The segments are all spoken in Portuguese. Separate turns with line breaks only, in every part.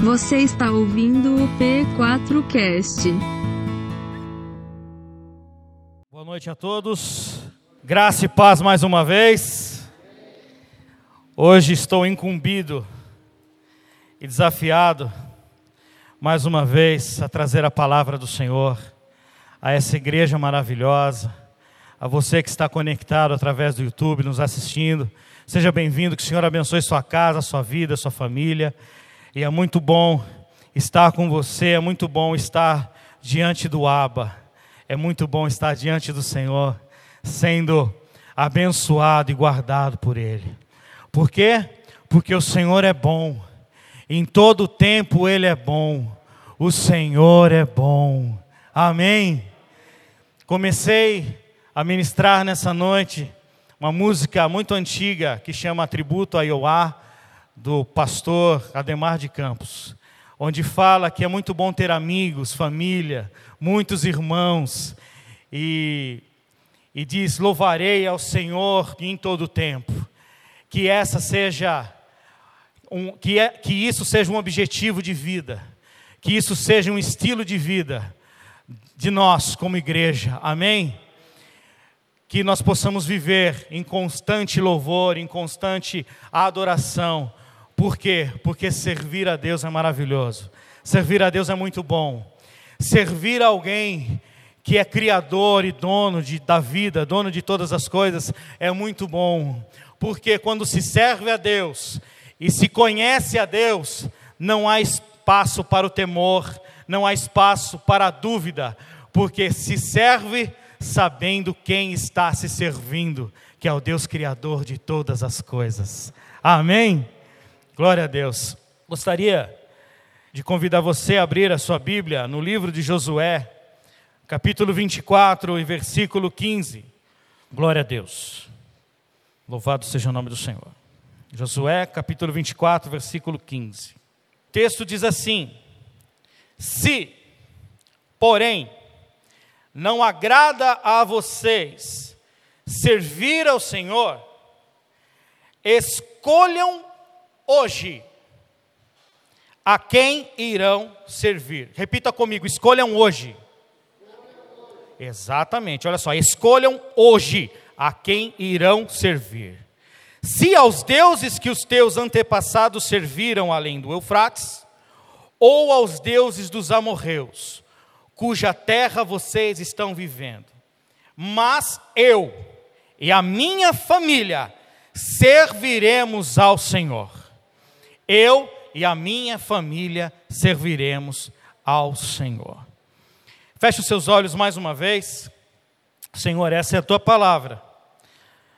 Você está ouvindo o P4Cast.
Boa noite a todos. Graça e paz mais uma vez. Hoje estou incumbido e desafiado mais uma vez a trazer a palavra do Senhor a essa igreja maravilhosa, a você que está conectado através do YouTube, nos assistindo. Seja bem-vindo, que o Senhor abençoe sua casa, sua vida, sua família. E é muito bom estar com você, é muito bom estar diante do Aba, é muito bom estar diante do Senhor, sendo abençoado e guardado por Ele. Por quê? Porque o Senhor é bom, em todo tempo Ele é bom, o Senhor é bom. Amém. Comecei a ministrar nessa noite uma música muito antiga que chama Tributo a Ioá, do pastor Ademar de Campos, onde fala que é muito bom ter amigos, família, muitos irmãos, e, e diz: Louvarei ao Senhor em todo tempo. Que essa seja um, que, é, que isso seja um objetivo de vida, que isso seja um estilo de vida de nós como igreja, amém? Que nós possamos viver em constante louvor, em constante adoração, por quê? Porque servir a Deus é maravilhoso, servir a Deus é muito bom, servir alguém que é criador e dono de, da vida, dono de todas as coisas, é muito bom, porque quando se serve a Deus, e se conhece a Deus, não há espaço para o temor, não há espaço para a dúvida, porque se serve sabendo quem está se servindo, que é o Deus Criador de todas as coisas. Amém? Glória a Deus. Gostaria de convidar você a abrir a sua Bíblia no livro de Josué, capítulo 24 e versículo 15. Glória a Deus. Louvado seja o nome do Senhor. Josué, capítulo 24, versículo 15. O texto diz assim: Se, porém, não agrada a vocês servir ao Senhor, escolham hoje a quem irão servir. Repita comigo: escolham hoje. Exatamente, olha só, escolham hoje a quem irão servir. Se aos deuses que os teus antepassados serviram além do Eufrates, ou aos deuses dos amorreus, cuja terra vocês estão vivendo. Mas eu e a minha família serviremos ao Senhor. Eu e a minha família serviremos ao Senhor. Feche os seus olhos mais uma vez. Senhor, essa é a tua palavra.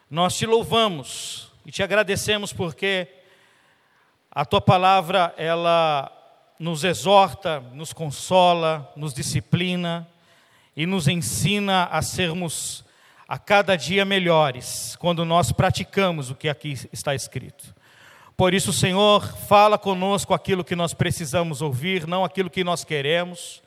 Nós te louvamos e te agradecemos porque a tua palavra ela nos exorta, nos consola, nos disciplina e nos ensina a sermos a cada dia melhores quando nós praticamos o que aqui está escrito. Por isso, Senhor, fala conosco aquilo que nós precisamos ouvir, não aquilo que nós queremos,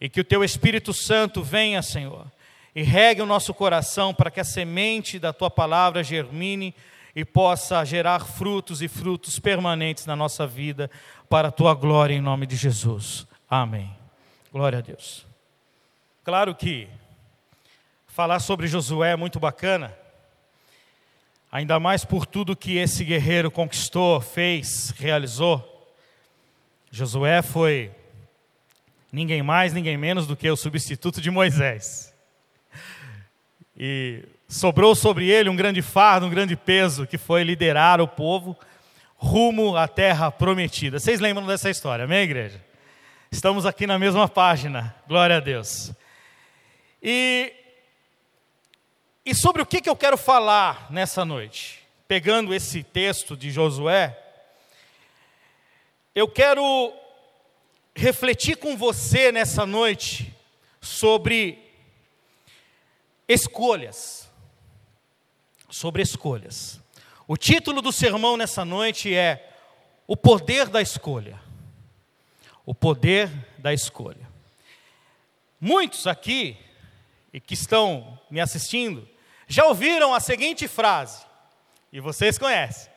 e que o Teu Espírito Santo venha, Senhor, e regue o nosso coração para que a semente da Tua palavra germine e possa gerar frutos e frutos permanentes na nossa vida, para a tua glória, em nome de Jesus. Amém. Glória a Deus. Claro que falar sobre Josué é muito bacana, ainda mais por tudo que esse guerreiro conquistou, fez, realizou. Josué foi ninguém mais, ninguém menos do que o substituto de Moisés. E sobrou sobre ele um grande fardo, um grande peso, que foi liderar o povo rumo à terra prometida. Vocês lembram dessa história, amém, igreja? Estamos aqui na mesma página, glória a Deus. E, e sobre o que, eu quero falar nessa noite? Pegando esse texto de Josué, eu quero refletir com você nessa noite sobre escolhas sobre escolhas. O título do sermão nessa noite é O Poder da Escolha. O Poder da Escolha. Muitos aqui, e que estão me assistindo, já ouviram a seguinte frase, e vocês conhecem: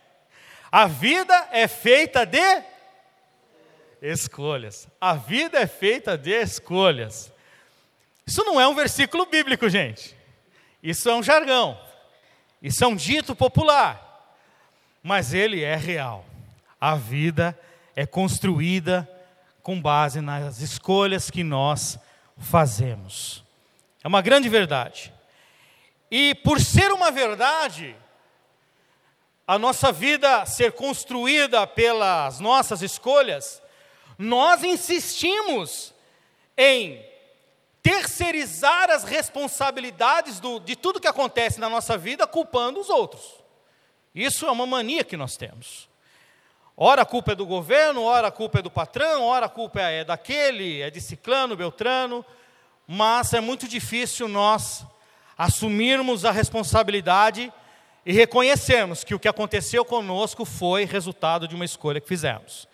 A vida é feita de escolhas. A vida é feita de escolhas. Isso não é um versículo bíblico, gente. Isso é um jargão. Isso é um dito popular. Mas ele é real. A vida é construída com base nas escolhas que nós fazemos. É uma grande verdade. E por ser uma verdade, a nossa vida ser construída pelas nossas escolhas, nós insistimos em terceirizar as responsabilidades do, de tudo que acontece na nossa vida culpando os outros. Isso é uma mania que nós temos. Ora a culpa é do governo, ora a culpa é do patrão, ora a culpa é daquele, é de ciclano, beltrano, mas é muito difícil nós assumirmos a responsabilidade e reconhecermos que o que aconteceu conosco foi resultado de uma escolha que fizemos,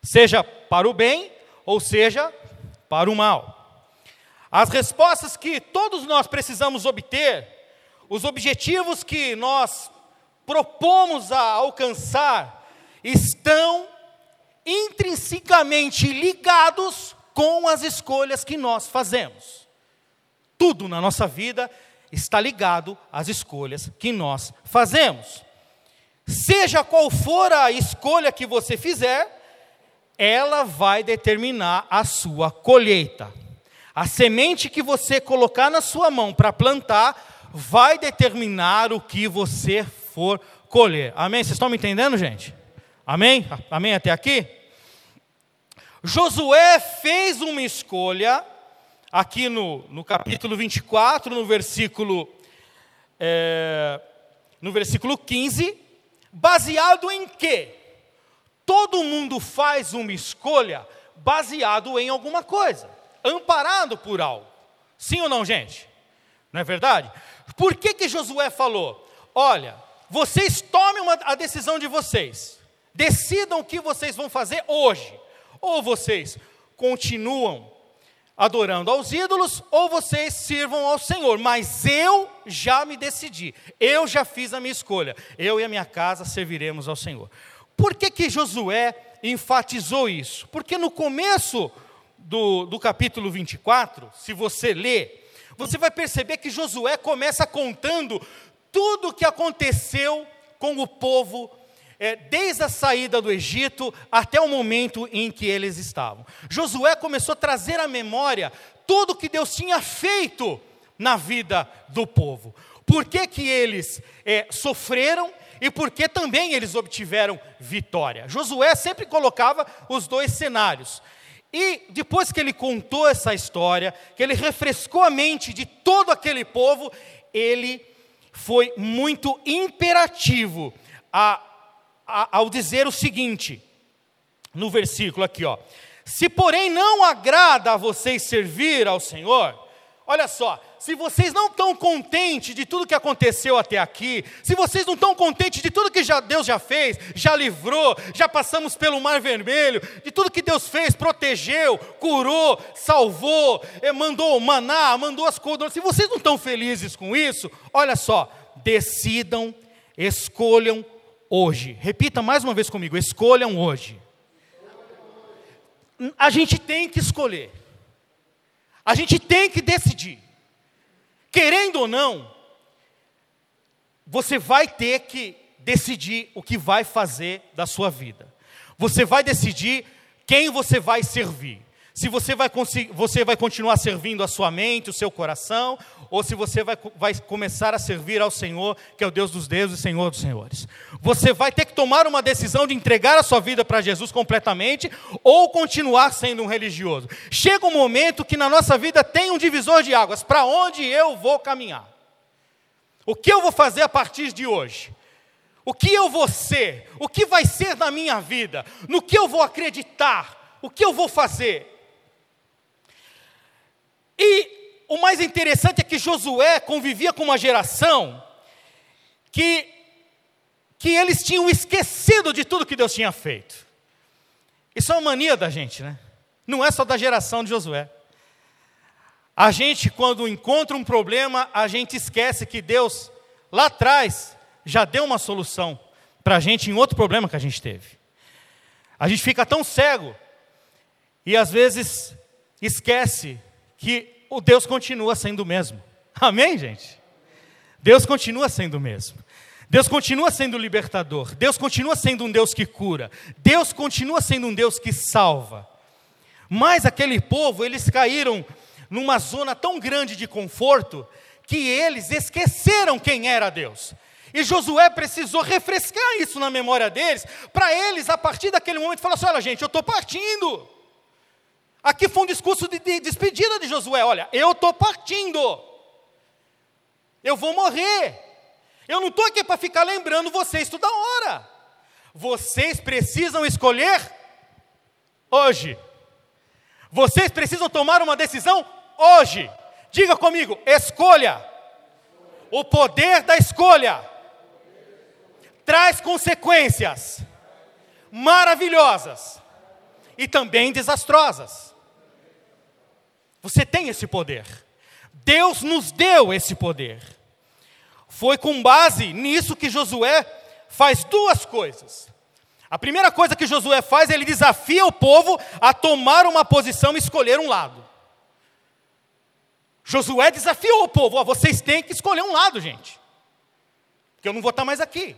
seja para o bem ou seja para o mal. As respostas que todos nós precisamos obter, os objetivos que nós propomos a alcançar, estão intrinsecamente ligados com as escolhas que nós fazemos. Tudo na nossa vida está ligado às escolhas que nós fazemos. Seja qual for a escolha que você fizer, ela vai determinar a sua colheita. A semente que você colocar na sua mão para plantar vai determinar o que você for colher. Amém? Vocês estão me entendendo, gente? Amém? Amém até aqui? Josué fez uma escolha aqui no, no capítulo 24, no versículo, é, no versículo 15, baseado em quê? Todo mundo faz uma escolha baseado em alguma coisa, amparado por algo. Sim ou não, gente? Não é verdade? Por que, que Josué falou? Olha, vocês tomem uma, a decisão de vocês, decidam o que vocês vão fazer hoje. Ou vocês continuam adorando aos ídolos, ou vocês sirvam ao Senhor. Mas eu já me decidi, eu já fiz a minha escolha. Eu e a minha casa serviremos ao Senhor. Por que, que Josué enfatizou isso? Porque no começo do, do capítulo 24, se você ler, você vai perceber que Josué começa contando tudo o que aconteceu com o povo é, desde a saída do Egito até o momento em que eles estavam. Josué começou a trazer à memória tudo o que Deus tinha feito na vida do povo. Por que, que eles é, sofreram e por que também eles obtiveram vitória. Josué sempre colocava os dois cenários. E depois que ele contou essa história, que ele refrescou a mente de todo aquele povo, ele foi muito imperativo a ao dizer o seguinte, no versículo aqui, ó: Se porém não agrada a vocês servir ao Senhor, olha só, se vocês não estão contentes de tudo que aconteceu até aqui, se vocês não estão contentes de tudo que já, Deus já fez, já livrou, já passamos pelo Mar Vermelho, de tudo que Deus fez, protegeu, curou, salvou, eh, mandou maná, mandou as coisas, se vocês não estão felizes com isso, olha só, decidam, escolham hoje. Repita mais uma vez comigo: escolham hoje. A gente tem que escolher. A gente tem que decidir. Querendo ou não, você vai ter que decidir o que vai fazer da sua vida. Você vai decidir quem você vai servir se você vai, você vai continuar servindo a sua mente, o seu coração, ou se você vai, vai começar a servir ao Senhor, que é o Deus dos deuses e Senhor dos senhores. Você vai ter que tomar uma decisão de entregar a sua vida para Jesus completamente, ou continuar sendo um religioso. Chega um momento que na nossa vida tem um divisor de águas: para onde eu vou caminhar? O que eu vou fazer a partir de hoje? O que eu vou ser? O que vai ser na minha vida? No que eu vou acreditar? O que eu vou fazer? E o mais interessante é que Josué convivia com uma geração que, que eles tinham esquecido de tudo que Deus tinha feito. Isso é uma mania da gente, né? Não é só da geração de Josué. A gente, quando encontra um problema, a gente esquece que Deus, lá atrás, já deu uma solução para a gente em outro problema que a gente teve. A gente fica tão cego E às vezes esquece que o Deus continua sendo o mesmo. Amém, gente? Deus continua sendo o mesmo. Deus continua sendo libertador. Deus continua sendo um Deus que cura. Deus continua sendo um Deus que salva. Mas aquele povo, eles caíram numa zona tão grande de conforto que eles esqueceram quem era Deus. E Josué precisou refrescar isso na memória deles, para eles, a partir daquele momento, falar assim: olha, gente, eu estou partindo. Aqui foi um discurso de, de despedida de Josué: olha, eu estou partindo. Eu vou morrer. Eu não estou aqui para ficar lembrando vocês toda hora. Vocês precisam escolher hoje. Vocês precisam tomar uma decisão hoje. Diga comigo, escolha. O poder da escolha traz consequências maravilhosas e também desastrosas. Você tem esse poder. Deus nos deu esse poder. Foi com base nisso que Josué faz duas coisas. A primeira coisa que Josué faz, ele desafia o povo a tomar uma posição e escolher um lado. Josué desafiou o povo: vocês têm que escolher um lado, gente. Porque eu não vou estar mais aqui.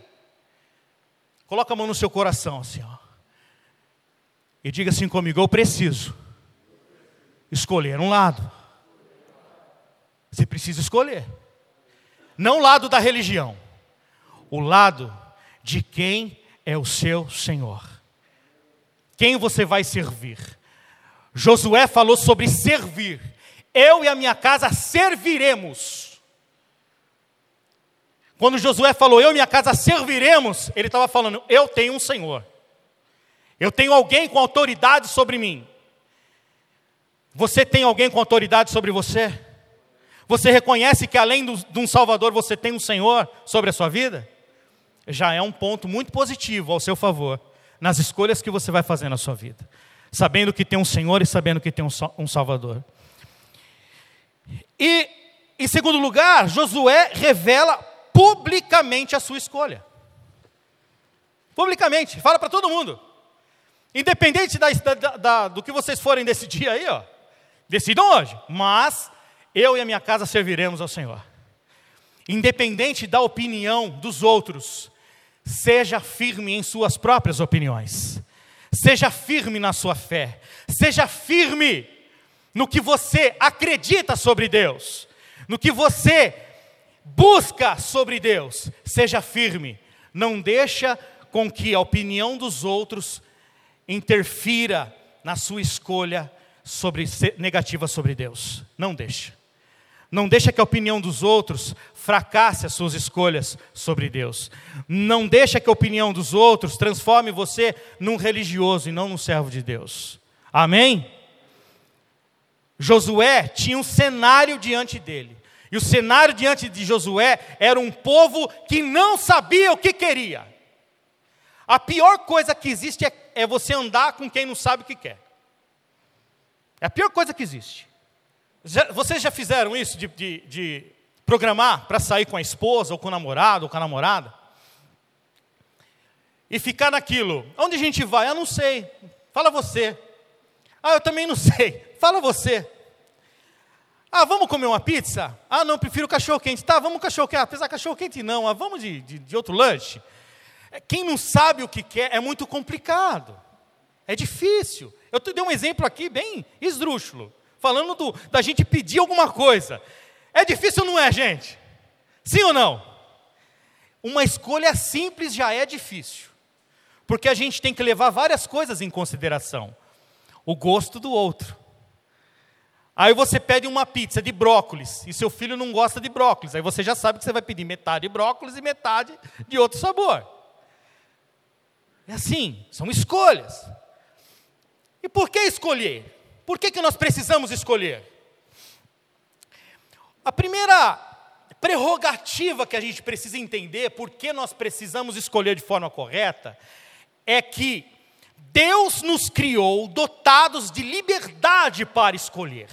Coloca a mão no seu coração assim, ó. E diga assim comigo: eu preciso escolher um lado. Você precisa escolher não o lado da religião, o lado de quem é o seu Senhor. Quem você vai servir? Josué falou sobre servir. Eu e a minha casa serviremos. Quando Josué falou, eu e minha casa serviremos, ele estava falando, eu tenho um Senhor. Eu tenho alguém com autoridade sobre mim. Você tem alguém com autoridade sobre você? Você reconhece que além do, de um Salvador você tem um Senhor sobre a sua vida? Já é um ponto muito positivo ao seu favor nas escolhas que você vai fazer na sua vida, sabendo que tem um Senhor e sabendo que tem um, um Salvador. E, em segundo lugar, Josué revela publicamente a sua escolha. Publicamente, fala para todo mundo. Independente da, da, da, do que vocês forem decidir aí, ó, decidam hoje. Mas eu e a minha casa serviremos ao Senhor. Independente da opinião dos outros, seja firme em suas próprias opiniões. Seja firme na sua fé. Seja firme no que você acredita sobre Deus. No que você busca sobre Deus. Seja firme. Não deixa com que a opinião dos outros interfira na sua escolha sobre negativa sobre Deus. Não deixa. Não deixa que a opinião dos outros fracasse as suas escolhas sobre Deus. Não deixa que a opinião dos outros transforme você num religioso e não num servo de Deus. Amém? Josué tinha um cenário diante dele. E o cenário diante de Josué era um povo que não sabia o que queria. A pior coisa que existe é, é você andar com quem não sabe o que quer. É a pior coisa que existe. Já, vocês já fizeram isso de, de, de programar para sair com a esposa, ou com o namorado, ou com a namorada? E ficar naquilo. Onde a gente vai? Eu não sei. Fala você. Ah, eu também não sei. Fala você. Ah, vamos comer uma pizza? Ah, não, prefiro cachorro quente. Tá, vamos cachorro quente. Apesar cachorro quente não. Ah, vamos de, de, de outro lanche. É, quem não sabe o que quer é muito complicado. É difícil. Eu te dei um exemplo aqui bem esdrúxulo falando do, da gente pedir alguma coisa. É difícil ou não é, gente? Sim ou não? Uma escolha simples já é difícil, porque a gente tem que levar várias coisas em consideração. O gosto do outro. Aí você pede uma pizza de brócolis e seu filho não gosta de brócolis. Aí você já sabe que você vai pedir metade de brócolis e metade de outro sabor. É assim, são escolhas. E por que escolher? Por que, que nós precisamos escolher? A primeira prerrogativa que a gente precisa entender, por que nós precisamos escolher de forma correta, é que Deus nos criou dotados de liberdade para escolher.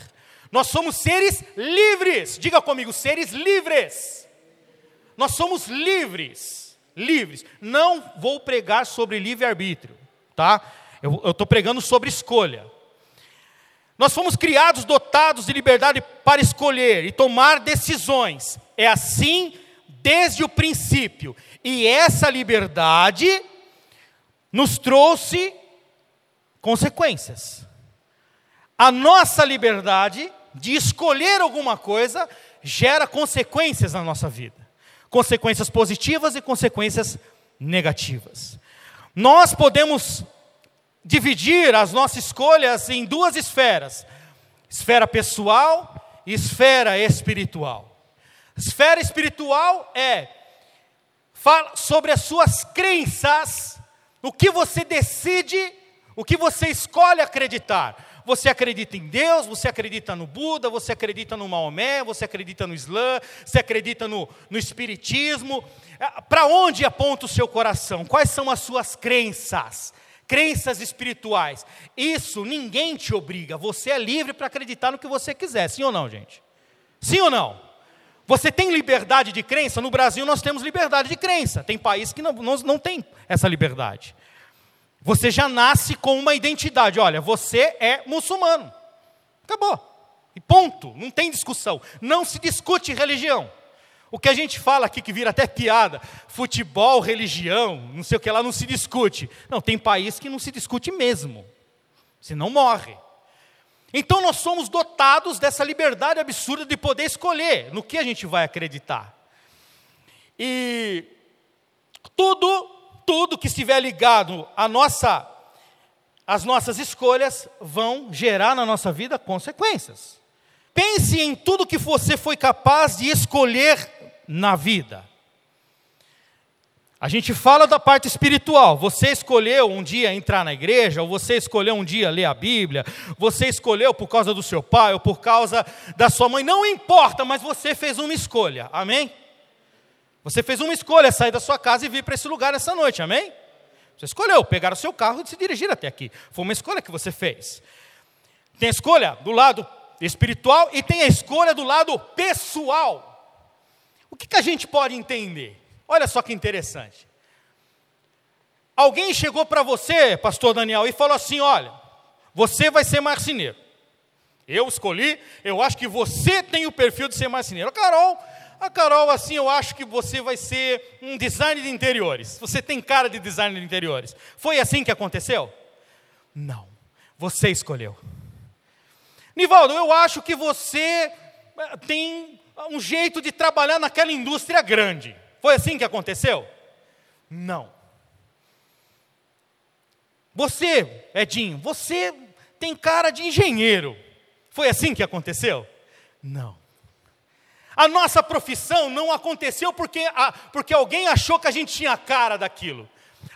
Nós somos seres livres. Diga comigo, seres livres. Nós somos livres, livres. Não vou pregar sobre livre arbítrio, tá? Eu estou pregando sobre escolha. Nós fomos criados dotados de liberdade para escolher e tomar decisões. É assim desde o princípio. E essa liberdade nos trouxe consequências. A nossa liberdade de escolher alguma coisa gera consequências na nossa vida. Consequências positivas e consequências negativas. Nós podemos dividir as nossas escolhas em duas esferas: esfera pessoal e esfera espiritual. Esfera espiritual é fala sobre as suas crenças, o que você decide, o que você escolhe acreditar. Você acredita em Deus, você acredita no Buda, você acredita no Maomé, você acredita no Islã, você acredita no, no Espiritismo. É, Para onde aponta o seu coração? Quais são as suas crenças? Crenças espirituais. Isso ninguém te obriga, você é livre para acreditar no que você quiser, sim ou não, gente? Sim ou não? Você tem liberdade de crença? No Brasil nós temos liberdade de crença. Tem países que não, não, não tem essa liberdade. Você já nasce com uma identidade. Olha, você é muçulmano. Acabou. E ponto. Não tem discussão. Não se discute religião. O que a gente fala aqui que vira até piada, futebol, religião, não sei o que lá, não se discute. Não, tem país que não se discute mesmo. Senão morre. Então nós somos dotados dessa liberdade absurda de poder escolher no que a gente vai acreditar. E tudo, tudo que estiver ligado à nossa, às nossas escolhas vão gerar na nossa vida consequências. Pense em tudo que você foi capaz de escolher na vida. A gente fala da parte espiritual. Você escolheu um dia entrar na igreja, ou você escolheu um dia ler a Bíblia, você escolheu por causa do seu pai ou por causa da sua mãe, não importa, mas você fez uma escolha. Amém? Você fez uma escolha, sair da sua casa e vir para esse lugar essa noite. Amém? Você escolheu pegar o seu carro e se dirigir até aqui. Foi uma escolha que você fez. Tem a escolha do lado espiritual e tem a escolha do lado pessoal. O que, que a gente pode entender? Olha só que interessante. Alguém chegou para você, pastor Daniel, e falou assim: olha, você vai ser marceneiro. Eu escolhi, eu acho que você tem o perfil de ser marceneiro. A Carol, a Carol, assim, eu acho que você vai ser um design de interiores. Você tem cara de design de interiores. Foi assim que aconteceu? Não. Você escolheu. Nivaldo, eu acho que você eh, tem um jeito de trabalhar naquela indústria grande. Foi assim que aconteceu? Não. Você, Edinho, você tem cara de engenheiro. Foi assim que aconteceu? Não. A nossa profissão não aconteceu porque, a, porque alguém achou que a gente tinha cara daquilo.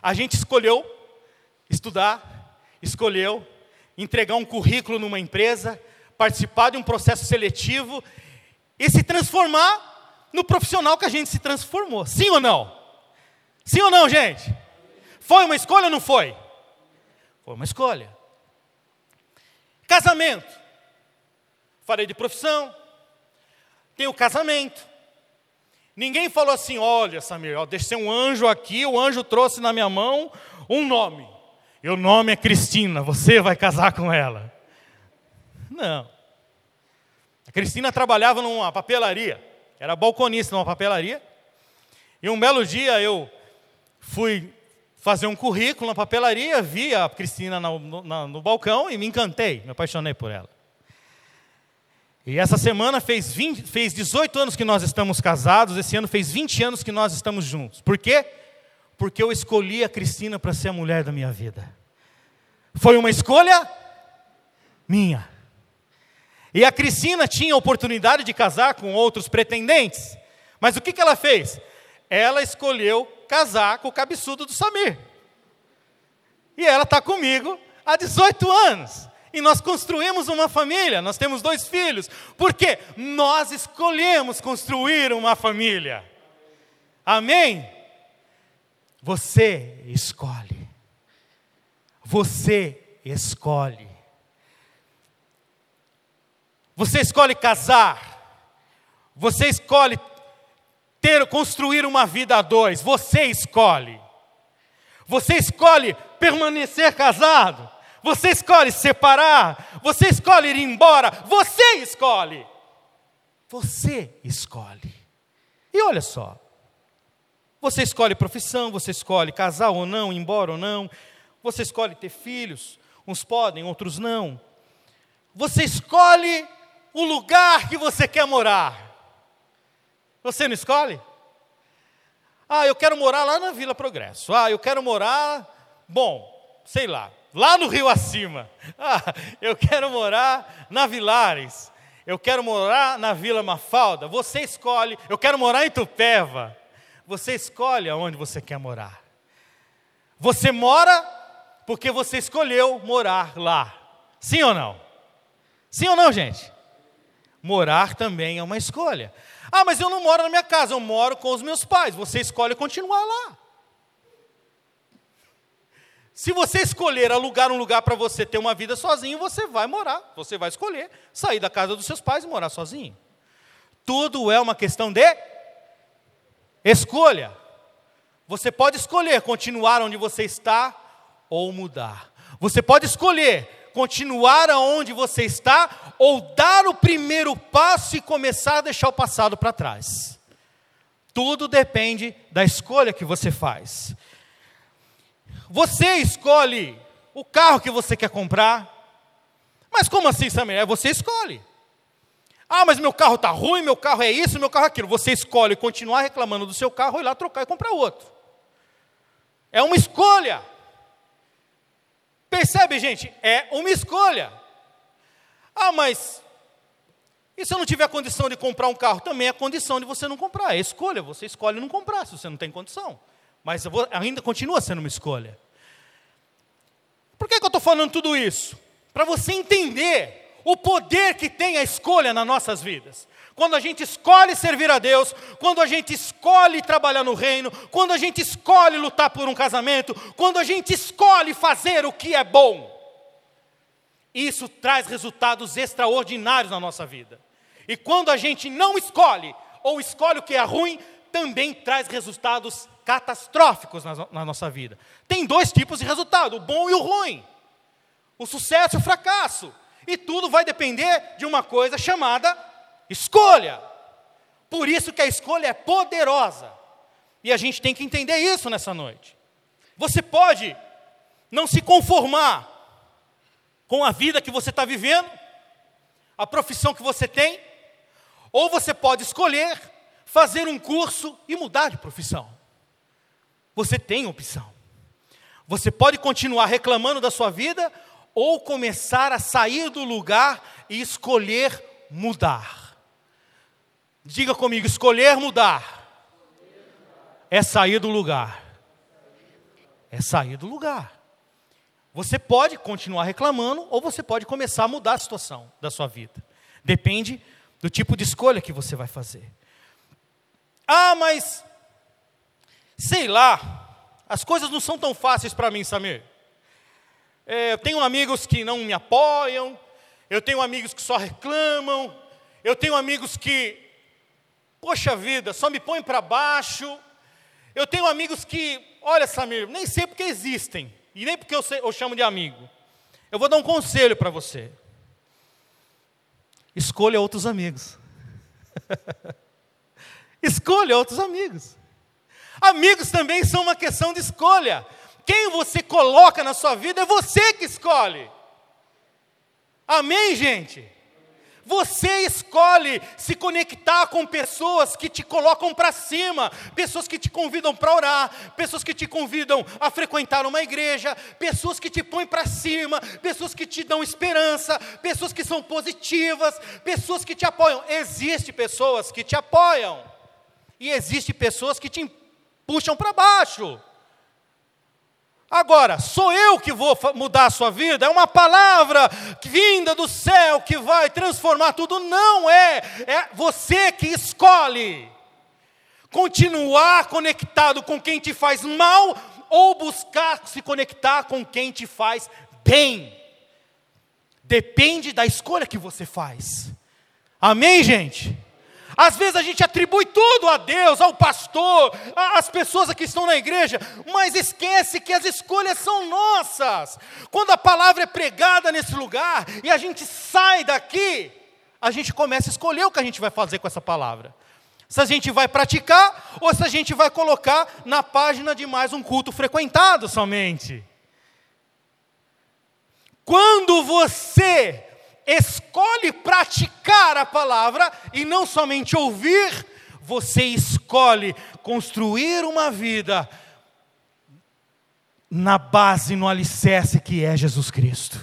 A gente escolheu estudar, escolheu entregar um currículo numa empresa, participar de um processo seletivo e se transformar no profissional que a gente se transformou. Sim ou não? Sim ou não, gente? Foi uma escolha ou não foi? Foi uma escolha. Casamento. Falei de profissão. Tem o casamento. Ninguém falou assim: olha, Samir, ó, deixei um anjo aqui, o anjo trouxe na minha mão um nome. E o nome é Cristina, você vai casar com ela. Não. Cristina trabalhava numa papelaria. Era balconista numa papelaria. E um belo dia eu fui fazer um currículo na papelaria, vi a Cristina no, no, no balcão e me encantei, me apaixonei por ela. E essa semana fez, 20, fez 18 anos que nós estamos casados, esse ano fez 20 anos que nós estamos juntos. Por quê? Porque eu escolhi a Cristina para ser a mulher da minha vida. Foi uma escolha minha. E a Cristina tinha a oportunidade de casar com outros pretendentes. Mas o que, que ela fez? Ela escolheu casar com o cabeçudo do Samir. E ela está comigo há 18 anos. E nós construímos uma família, nós temos dois filhos. Porque nós escolhemos construir uma família. Amém? Você escolhe. Você escolhe. Você escolhe casar. Você escolhe ter, construir uma vida a dois. Você escolhe. Você escolhe permanecer casado. você escolhe separar, você escolhe ir embora, você escolhe. Você escolhe. E olha só, você escolhe profissão, você escolhe casar ou não, ir embora ou não, você escolhe ter filhos, uns podem, outros não. Você escolhe o lugar que você quer morar. Você não escolhe? Ah, eu quero morar lá na Vila Progresso. Ah, eu quero morar, bom, sei lá, lá no Rio Acima. Ah, eu quero morar na Vilares. Eu quero morar na Vila Mafalda. Você escolhe. Eu quero morar em Tupéva. Você escolhe aonde você quer morar. Você mora porque você escolheu morar lá. Sim ou não? Sim ou não, gente? Morar também é uma escolha. Ah, mas eu não moro na minha casa, eu moro com os meus pais. Você escolhe continuar lá. Se você escolher alugar um lugar para você ter uma vida sozinho, você vai morar. Você vai escolher sair da casa dos seus pais e morar sozinho. Tudo é uma questão de escolha. Você pode escolher continuar onde você está ou mudar. Você pode escolher continuar aonde você está ou dar o primeiro passo e começar a deixar o passado para trás. Tudo depende da escolha que você faz. Você escolhe o carro que você quer comprar. Mas como assim, Samir? É você escolhe. Ah, mas meu carro está ruim, meu carro é isso, meu carro é aquilo. Você escolhe continuar reclamando do seu carro, ir lá trocar e comprar outro. É uma escolha. Percebe, gente? É uma escolha. Ah, mas e se eu não tiver condição de comprar um carro? Também é condição de você não comprar. É escolha, você escolhe não comprar se você não tem condição. Mas ainda continua sendo uma escolha. Por que, que eu estou falando tudo isso? Para você entender o poder que tem a escolha nas nossas vidas. Quando a gente escolhe servir a Deus, quando a gente escolhe trabalhar no reino, quando a gente escolhe lutar por um casamento, quando a gente escolhe fazer o que é bom, isso traz resultados extraordinários na nossa vida. E quando a gente não escolhe, ou escolhe o que é ruim, também traz resultados catastróficos na, na nossa vida. Tem dois tipos de resultado: o bom e o ruim, o sucesso e o fracasso. E tudo vai depender de uma coisa chamada escolha. Por isso que a escolha é poderosa. E a gente tem que entender isso nessa noite. Você pode não se conformar com a vida que você está vivendo, a profissão que você tem, ou você pode escolher fazer um curso e mudar de profissão. Você tem opção. Você pode continuar reclamando da sua vida ou começar a sair do lugar e escolher mudar. Diga comigo: escolher mudar é sair do lugar. É sair do lugar. Você pode continuar reclamando ou você pode começar a mudar a situação da sua vida. Depende do tipo de escolha que você vai fazer. Ah, mas sei lá, as coisas não são tão fáceis para mim, Samir. É, eu tenho amigos que não me apoiam, eu tenho amigos que só reclamam, eu tenho amigos que, poxa vida, só me põem para baixo. Eu tenho amigos que, olha, Samir, nem sei porque existem, e nem porque eu, sei, eu chamo de amigo. Eu vou dar um conselho para você. Escolha outros amigos. Escolha outros amigos. Amigos também são uma questão de escolha. Quem você coloca na sua vida é você que escolhe. Amém, gente? Você escolhe se conectar com pessoas que te colocam para cima, pessoas que te convidam para orar, pessoas que te convidam a frequentar uma igreja, pessoas que te põem para cima, pessoas que te dão esperança, pessoas que são positivas, pessoas que te apoiam. Existem pessoas que te apoiam. E existem pessoas que te puxam para baixo. Agora, sou eu que vou mudar a sua vida? É uma palavra vinda do céu que vai transformar tudo? Não é, é você que escolhe. Continuar conectado com quem te faz mal ou buscar se conectar com quem te faz bem. Depende da escolha que você faz. Amém, gente? Às vezes a gente atribui tudo a Deus, ao pastor, às pessoas que estão na igreja, mas esquece que as escolhas são nossas. Quando a palavra é pregada nesse lugar e a gente sai daqui, a gente começa a escolher o que a gente vai fazer com essa palavra. Se a gente vai praticar ou se a gente vai colocar na página de mais um culto frequentado somente. Quando você escolhe praticar a palavra e não somente ouvir, você escolhe construir uma vida na base, no alicerce que é Jesus Cristo.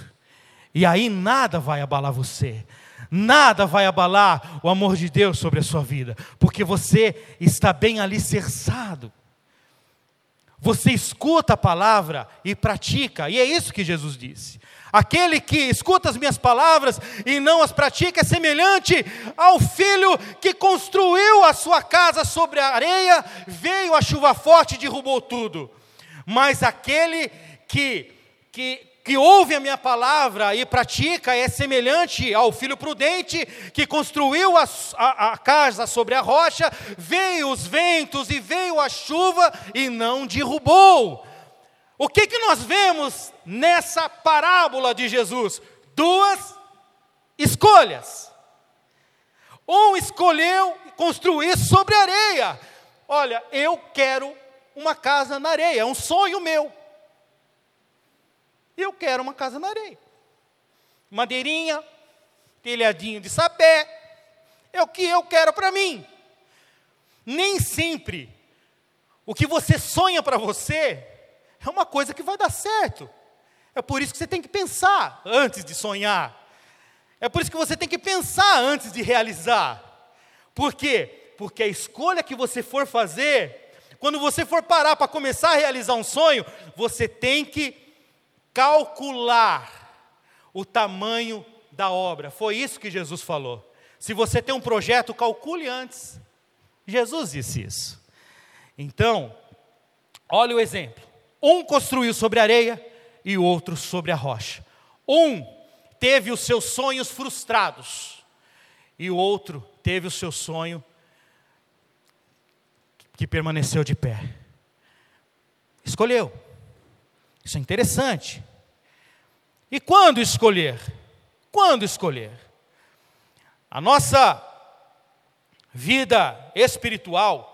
E aí nada vai abalar você, nada vai abalar o amor de Deus sobre a sua vida, porque você está bem alicerçado. Você escuta a palavra e pratica, e é isso que Jesus disse. Aquele que escuta as minhas palavras e não as pratica é semelhante ao filho que construiu a sua casa sobre a areia, veio a chuva forte e derrubou tudo. Mas aquele que, que, que ouve a minha palavra e pratica é semelhante ao filho prudente que construiu a, a, a, casa sobre a rocha, veio os ventos e veio a chuva e não derrubou. O que, que nós vemos nessa parábola de Jesus? Duas escolhas. Um escolheu construir sobre areia. Olha, eu quero uma casa na areia, é um sonho meu. Eu quero uma casa na areia. Madeirinha, telhadinho de sapé, é o que eu quero para mim. Nem sempre o que você sonha para você é uma coisa que vai dar certo. É por isso que você tem que pensar antes de sonhar. É por isso que você tem que pensar antes de realizar. Por quê? Porque a escolha que você for fazer, quando você for parar para começar a realizar um sonho, você tem que calcular o tamanho da obra. Foi isso que Jesus falou. Se você tem um projeto, calcule antes. Jesus disse isso. Então, olha o exemplo. Um construiu sobre a areia e o outro sobre a rocha. Um teve os seus sonhos frustrados e o outro teve o seu sonho que permaneceu de pé. Escolheu. Isso é interessante. E quando escolher? Quando escolher? A nossa vida espiritual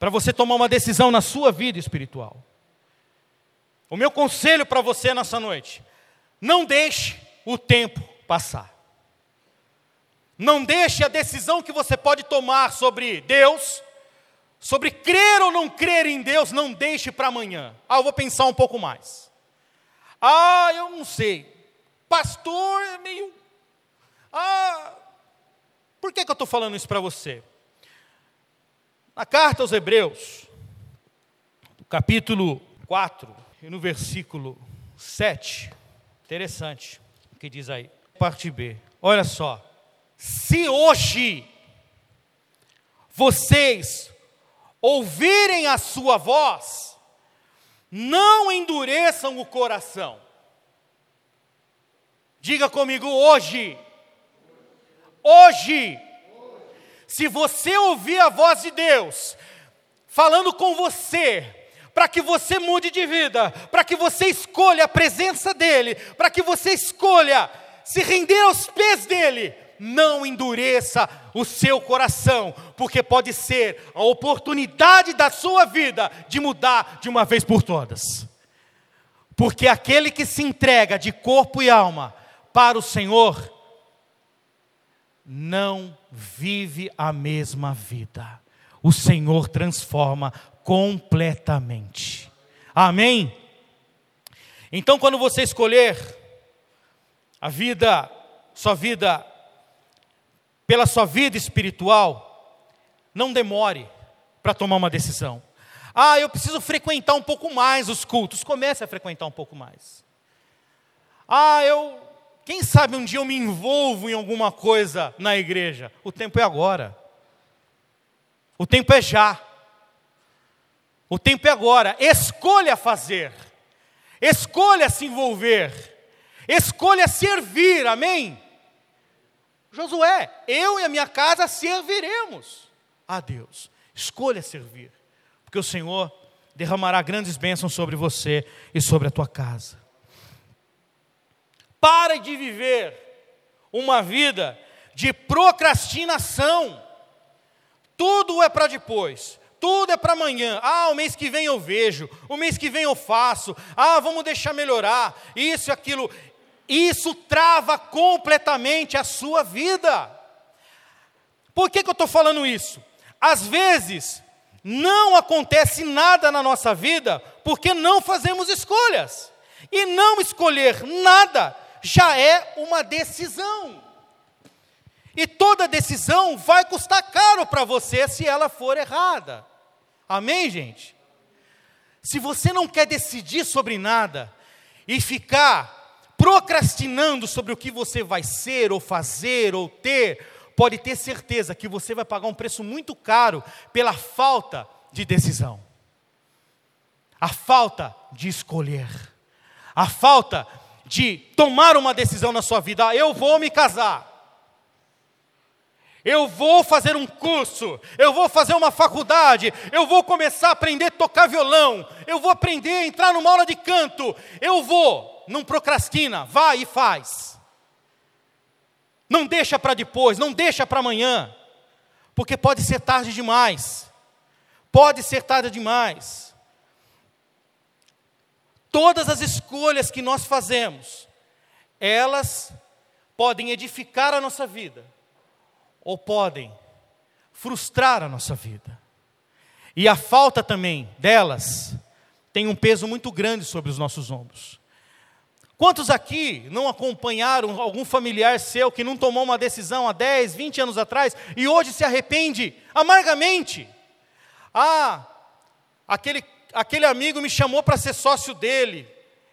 para você tomar uma decisão na sua vida espiritual. O meu conselho para você nessa noite: não deixe o tempo passar. Não deixe a decisão que você pode tomar sobre Deus, sobre crer ou não crer em Deus, não deixe para amanhã. Ah, eu vou pensar um pouco mais. Ah, eu não sei. Pastor é meio. Ah, por que, que eu estou falando isso para você? Na carta aos Hebreus, capítulo 4, e no versículo 7, interessante o que diz aí, parte B. Olha só, se hoje vocês ouvirem a sua voz, não endureçam o coração. Diga comigo hoje. Hoje se você ouvir a voz de Deus falando com você, para que você mude de vida, para que você escolha a presença dEle, para que você escolha se render aos pés dEle, não endureça o seu coração, porque pode ser a oportunidade da sua vida de mudar de uma vez por todas. Porque aquele que se entrega de corpo e alma para o Senhor, não vive a mesma vida. O Senhor transforma completamente. Amém? Então, quando você escolher a vida, sua vida, pela sua vida espiritual, não demore para tomar uma decisão. Ah, eu preciso frequentar um pouco mais os cultos. Comece a frequentar um pouco mais. Ah, eu quem sabe um dia eu me envolvo em alguma coisa na igreja? O tempo é agora. O tempo é já. O tempo é agora. Escolha fazer. Escolha se envolver. Escolha servir. Amém? Josué, eu e a minha casa serviremos a Deus. Escolha servir, porque o Senhor derramará grandes bênçãos sobre você e sobre a tua casa. Pare de viver uma vida de procrastinação. Tudo é para depois. Tudo é para amanhã. Ah, o mês que vem eu vejo. O mês que vem eu faço. Ah, vamos deixar melhorar. Isso aquilo. Isso trava completamente a sua vida. Por que, que eu estou falando isso? Às vezes, não acontece nada na nossa vida porque não fazemos escolhas. E não escolher nada já é uma decisão. E toda decisão vai custar caro para você se ela for errada. Amém, gente? Se você não quer decidir sobre nada e ficar procrastinando sobre o que você vai ser, ou fazer, ou ter, pode ter certeza que você vai pagar um preço muito caro pela falta de decisão, a falta de escolher, a falta de tomar uma decisão na sua vida. Ah, eu vou me casar. Eu vou fazer um curso, eu vou fazer uma faculdade, eu vou começar a aprender a tocar violão, eu vou aprender a entrar numa aula de canto, eu vou, não procrastina, vai e faz. Não deixa para depois, não deixa para amanhã, porque pode ser tarde demais. Pode ser tarde demais. Todas as escolhas que nós fazemos, elas podem edificar a nossa vida ou podem frustrar a nossa vida. E a falta também delas tem um peso muito grande sobre os nossos ombros. Quantos aqui não acompanharam algum familiar seu que não tomou uma decisão há 10, 20 anos atrás e hoje se arrepende amargamente? Ah, aquele, aquele amigo me chamou para ser sócio dele.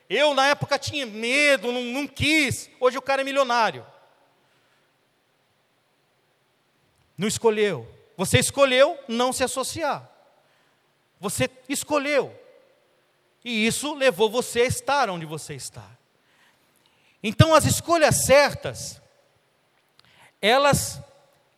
Eu, na época, tinha medo, não, não quis. Hoje o cara é milionário. Não escolheu. Você escolheu não se associar. Você escolheu. E isso levou você a estar onde você está. Então as escolhas certas, elas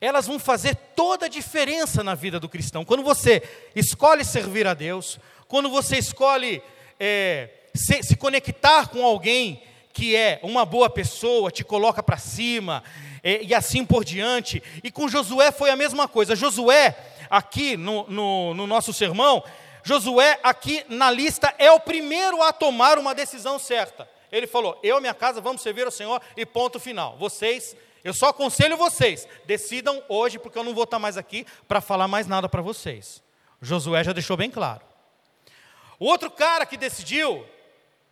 elas vão fazer toda a diferença na vida do cristão. Quando você escolhe servir a Deus, quando você escolhe é, se, se, conectar com alguém que é uma boa pessoa, te coloca para cima, é, e assim por diante. E com Josué foi a mesma coisa. Josué, aqui no, no, no nosso sermão, Josué, aqui na lista, é o primeiro a tomar uma decisão certa. Ele falou: Eu e minha casa vamos servir ao Senhor, e ponto final. Vocês, eu só aconselho vocês, decidam hoje, porque eu não vou estar mais aqui para falar mais nada para vocês. Josué já deixou bem claro. O outro cara que decidiu,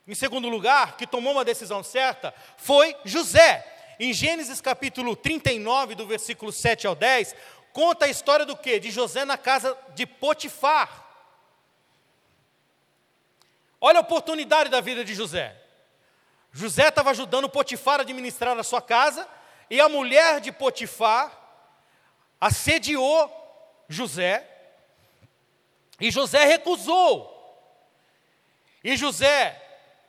em segundo lugar, que tomou uma decisão certa, foi José. Em Gênesis capítulo 39, do versículo 7 ao 10, conta a história do que? De José na casa de Potifar. Olha a oportunidade da vida de José. José estava ajudando Potifar a administrar a sua casa, e a mulher de Potifar assediou José, e José recusou. E José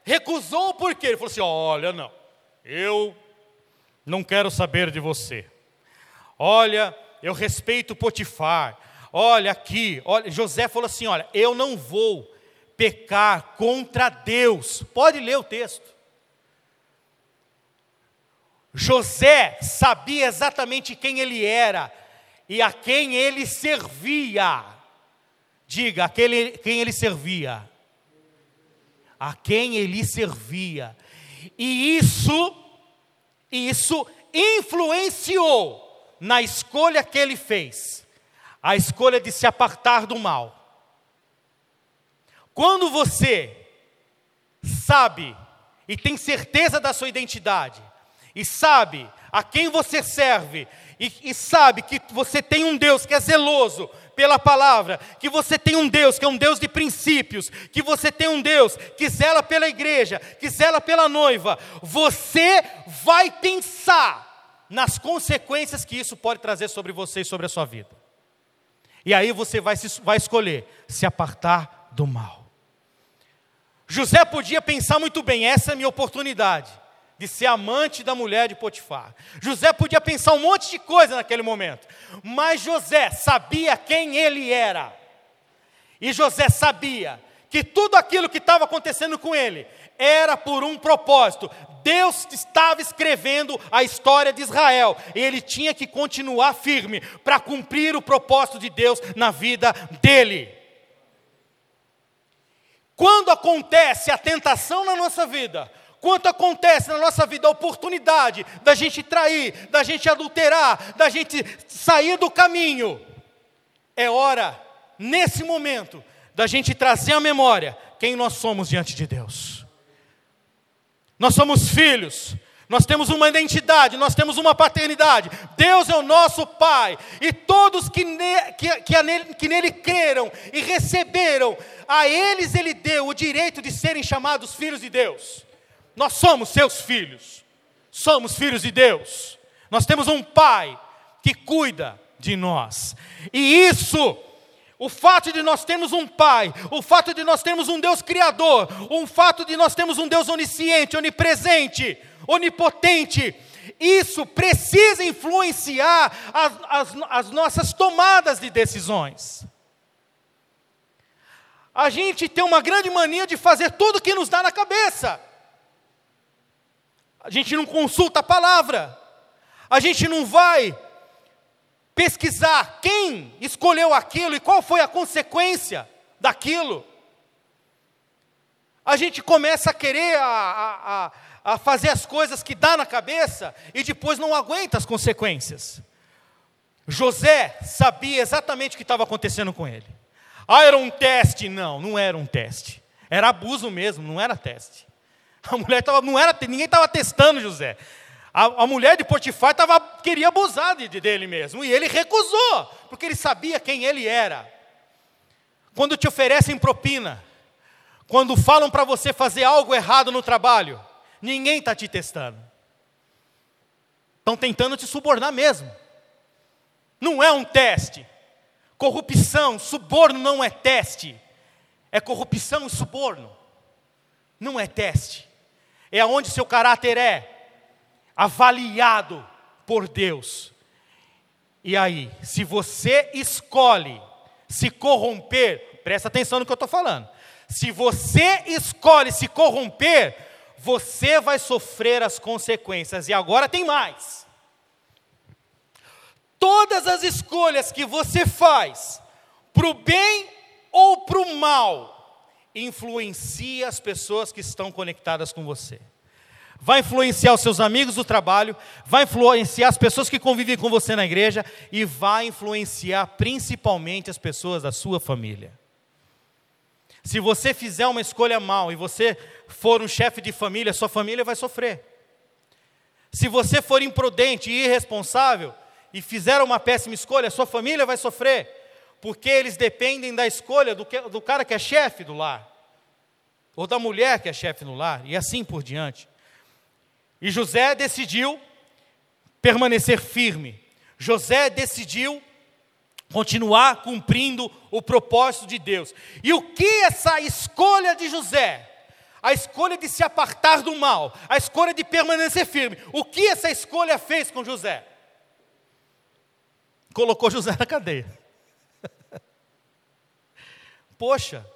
recusou por quê? Ele falou assim: Olha, não, eu não quero saber de você. Olha, eu respeito Potifar. Olha aqui, olha, José falou assim: olha, eu não vou pecar contra Deus. Pode ler o texto. José sabia exatamente quem ele era e a quem ele servia. Diga, aquele quem ele servia. A quem ele servia. E isso isso influenciou na escolha que ele fez, a escolha de se apartar do mal. Quando você sabe e tem certeza da sua identidade, e sabe a quem você serve, e, e, sabe que você tem um Deus que é zeloso pela palavra, que você tem um Deus que é um Deus de princípios, que você tem um Deus que zela pela igreja, que zela pela noiva, você vai pensar nas consequências que isso pode trazer sobre você e sobre a sua vida. E aí você vai, se, vai escolher se apartar do mal. José podia pensar muito bem: essa é a minha oportunidade. De ser amante da mulher de Potifar. José podia pensar um monte de coisa naquele momento, mas José sabia quem ele era. E José sabia que tudo aquilo que estava acontecendo com ele era por um propósito. Deus estava escrevendo a história de Israel e ele tinha que continuar firme para cumprir o propósito de Deus na vida dele. Quando acontece a tentação na nossa vida, quando acontece na nossa vida a oportunidade da gente trair, da gente adulterar, da gente sair do caminho, é hora, nesse momento, da gente trazer à memória quem nós somos diante de Deus. Nós somos filhos, nós temos uma identidade, nós temos uma paternidade. Deus é o nosso Pai, e todos que, ne, que, que, nele, que nele creram e receberam, a eles Ele deu o direito de serem chamados filhos de Deus. Nós somos seus filhos, somos filhos de Deus. Nós temos um Pai que cuida de nós, e isso o fato de nós termos um Pai, o fato de nós termos um Deus Criador, o fato de nós termos um Deus onisciente, onipresente, onipotente, isso precisa influenciar as, as, as nossas tomadas de decisões. A gente tem uma grande mania de fazer tudo o que nos dá na cabeça. A gente não consulta a palavra, a gente não vai pesquisar quem escolheu aquilo e qual foi a consequência daquilo. A gente começa a querer a, a, a, fazer as coisas que dá na cabeça e depois não aguenta as consequências. José sabia exatamente o que estava acontecendo com ele. Ah, era um teste? Não, não era um teste. Era abuso mesmo, não era teste. A mulher tava, não era, ninguém estava testando José. A, a mulher de Potifar tava, queria abusar de, dele mesmo, e ele recusou, porque ele sabia quem ele era. Quando te oferecem propina, quando falam para você fazer algo errado no trabalho, ninguém está te testando. Estão tentando te subornar mesmo. Não é um teste. Corrupção, suborno não é teste. É corrupção e suborno. Não é teste. É aonde seu caráter é avaliado por Deus. E aí, se você escolhe se corromper, presta atenção no que eu estou falando. Se você escolhe se corromper, você vai sofrer as consequências. E agora tem mais. Todas as escolhas que você faz, para o bem ou para o mal, influencia as pessoas que estão conectadas com você vai influenciar os seus amigos do trabalho, vai influenciar as pessoas que convivem com você na igreja e vai influenciar principalmente as pessoas da sua família. Se você fizer uma escolha mal e você for um chefe de família, sua família vai sofrer. Se você for imprudente e irresponsável e fizer uma péssima escolha, sua família vai sofrer, porque eles dependem da escolha do, que, do cara que é chefe do lar, ou da mulher que é chefe no lar, e assim por diante. E José decidiu permanecer firme. José decidiu continuar cumprindo o propósito de Deus. E o que essa escolha de José, a escolha de se apartar do mal, a escolha de permanecer firme, o que essa escolha fez com José? Colocou José na cadeia. Poxa,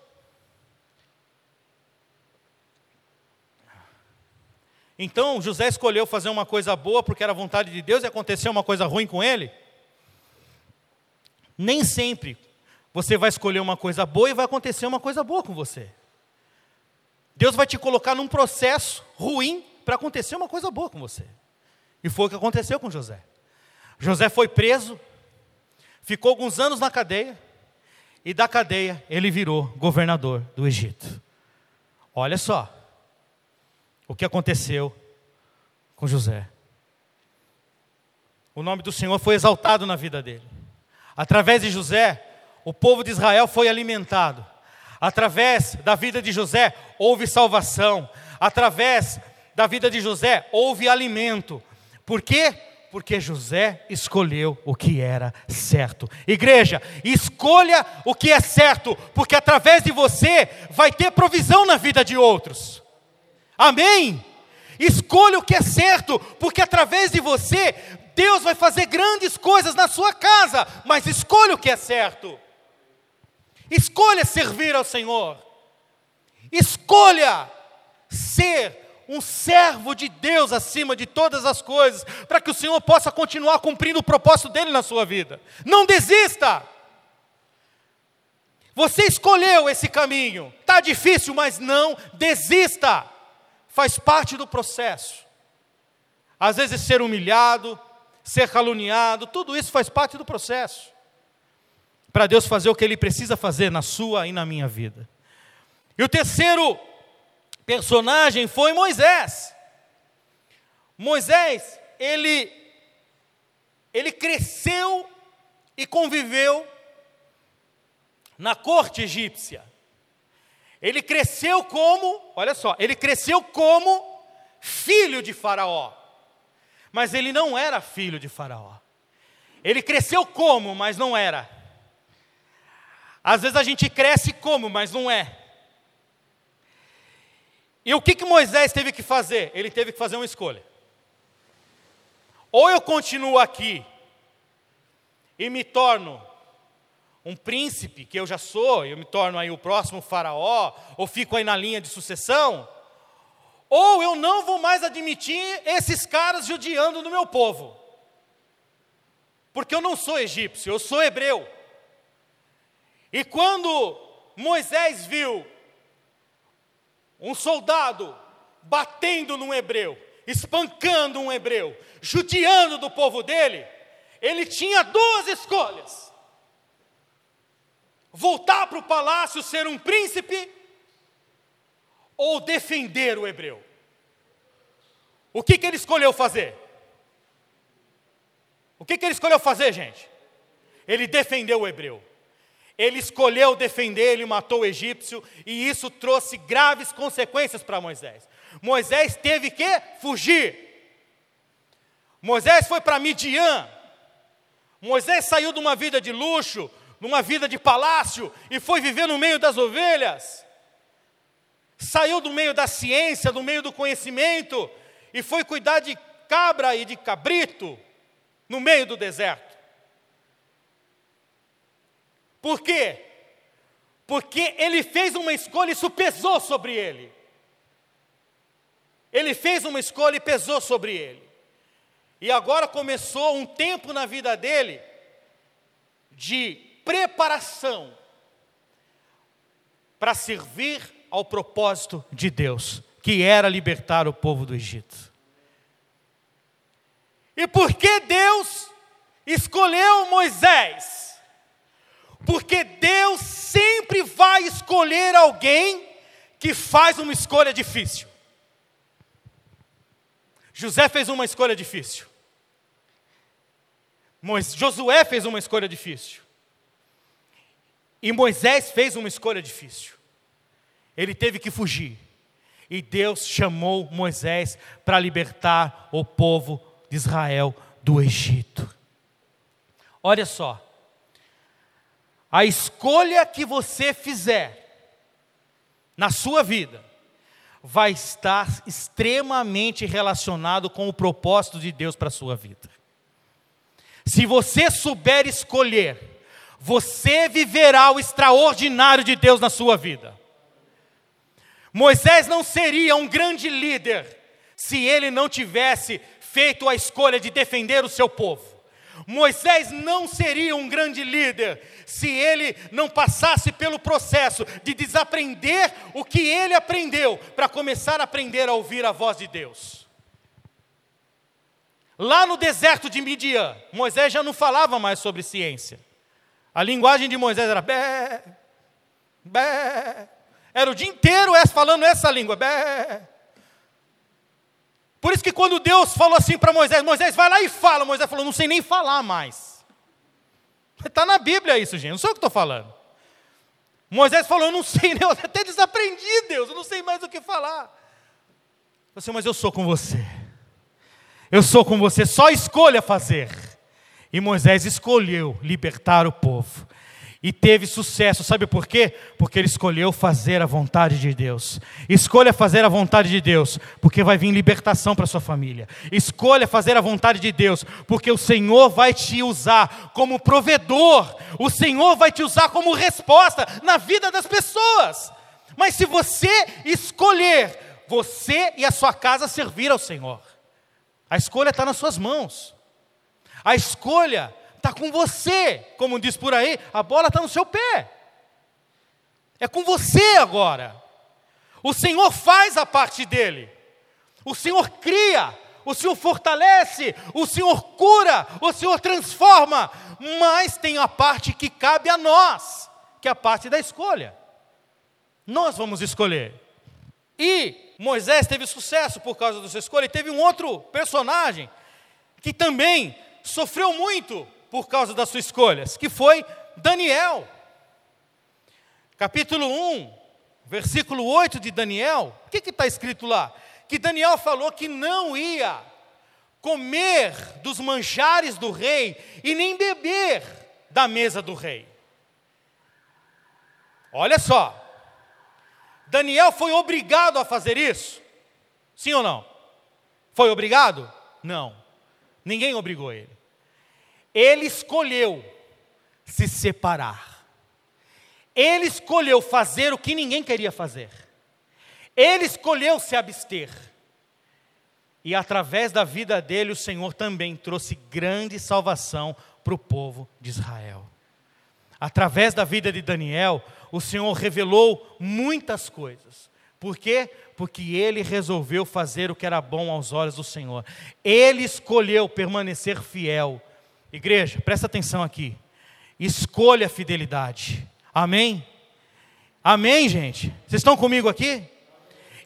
Então José escolheu fazer uma coisa boa porque era vontade de Deus e aconteceu uma coisa ruim com ele? Nem sempre você vai escolher uma coisa boa e vai acontecer uma coisa boa com você. Deus vai te colocar num processo ruim para acontecer uma coisa boa com você. E foi o que aconteceu com José. José foi preso, ficou alguns anos na cadeia, e da cadeia ele virou governador do Egito. Olha só, o que aconteceu com José. O nome do Senhor foi exaltado na vida dele. Através de José, o povo de Israel foi alimentado. Através da vida de José, houve salvação. Através da vida de José, houve alimento. Por quê? Porque José escolheu o que era certo. Igreja, escolha o que é certo, porque através de você vai ter provisão na vida de outros. Amém? Escolha o que é certo, porque através de você, Deus vai fazer grandes coisas na sua casa, mas escolha o que é certo. Escolha servir ao Senhor. Escolha ser um servo de Deus acima de todas as coisas, para que o Senhor possa continuar cumprindo o propósito dele na sua vida. Não desista. Você escolheu esse caminho. Tá difícil, mas não desista. Faz parte do processo. Às vezes ser humilhado, ser caluniado, tudo isso faz parte do processo. Para Deus fazer o que ele precisa fazer na sua e na minha vida. E o terceiro personagem foi Moisés. Moisés, ele, ele cresceu e conviveu na corte egípcia. Ele cresceu como, olha só, ele cresceu como filho de Faraó. Mas ele não era filho de Faraó. Ele cresceu como, mas não era. Às vezes a gente cresce como, mas não é. E o que, que Moisés teve que fazer? Ele teve que fazer uma escolha. Ou eu continuo aqui e me torno um príncipe, que eu já sou, eu me torno aí o próximo faraó, ou fico aí na linha de sucessão, ou eu não vou mais admitir esses caras judiando do meu povo. Porque eu não sou egípcio, eu sou hebreu. E quando Moisés viu um soldado batendo num hebreu, espancando um hebreu, judiando do povo dele, ele tinha duas escolhas: voltar para o palácio, ser um príncipe, ou defender o hebreu. O que, que ele escolheu fazer? O que, que ele escolheu fazer, gente? Ele defendeu o hebreu. Ele escolheu defender, ele matou o egípcio, e isso trouxe graves consequências para Moisés. Moisés teve que fugir. Moisés foi para Midian. Moisés saiu de uma vida de luxo, numa vida de palácio, e foi viver no meio das ovelhas. Saiu do meio da ciência, do meio do conhecimento, e foi cuidar de cabra e de cabrito no meio do deserto. Por quê? Porque ele fez uma escolha e isso pesou sobre ele. Ele fez uma escolha e pesou sobre ele. E agora começou um tempo na vida dele de preparação para servir ao propósito de Deus, que era libertar o povo do Egito. E por que Deus escolheu Moisés? Porque Deus sempre vai escolher alguém que faz uma escolha difícil. José fez uma escolha difícil. Josué fez uma escolha difícil. E Moisés fez uma escolha difícil. Ele teve que fugir. E Deus chamou Moisés para libertar o povo de Israel do Egito. Olha só, a escolha que você fizer na sua vida vai estar extremamente relacionado com o propósito de Deus para a sua vida. Se você souber escolher, você viverá o extraordinário de Deus na sua vida. Moisés não seria um grande líder se ele não tivesse feito a escolha de defender o seu povo. Moisés não seria um grande líder se ele não passasse pelo processo de desaprender o que ele aprendeu para começar a aprender a ouvir a voz de Deus. Lá no deserto de Midian, Moisés já não falava mais sobre ciência. A linguagem de Moisés era bé, bé. Era o dia inteiro falando essa língua, bé. Por isso que quando Deus falou assim para Moisés, Moisés vai lá e fala, Moisés falou, não sei nem falar mais. Está na Bíblia isso, gente, não sou eu que estou falando. Moisés falou, eu não sei, eu até desaprendi, Deus, eu não sei mais o que falar. Você, mas eu sou com você. Eu sou com você, só escolha fazer. E Moisés escolheu libertar o povo. E teve sucesso. Sabe por quê? Porque ele escolheu fazer a vontade de Deus. Escolha fazer a vontade de Deus, porque vai vir libertação para sua família. Escolha fazer a vontade de Deus, porque o Senhor vai te usar como provedor. O Senhor vai te usar como resposta na vida das pessoas. Mas se você escolher você e a sua casa servir ao Senhor, a escolha está nas suas mãos. A escolha está com você, como diz por aí, a bola está no seu pé. É com você agora. O Senhor faz a parte dele. O Senhor cria, o Senhor fortalece, o Senhor cura, o Senhor transforma, mas tem a parte que cabe a nós, que é a parte da escolha. Nós vamos escolher. E Moisés teve sucesso por causa da sua escolha, e teve um outro personagem que também sofreu muito por causa das suas escolhas, que foi Daniel. Capítulo 1, versículo 8 de Daniel, o que está escrito lá? Que Daniel falou que não ia comer dos manjares do rei e nem beber da mesa do rei. Olha só, Daniel foi obrigado a fazer isso? Sim ou não? Foi obrigado? Não. Ninguém obrigou ele. Ele escolheu se separar. Ele escolheu fazer o que ninguém queria fazer. Ele escolheu se abster. E através da vida dele, o Senhor também trouxe grande salvação para o povo de Israel. Através da vida de Daniel, o Senhor revelou muitas coisas. Por quê? Porque ele resolveu fazer o que era bom aos olhos do Senhor. Ele escolheu permanecer fiel Igreja, presta atenção aqui. Escolha a fidelidade. Amém? Amém, gente? Vocês estão comigo aqui?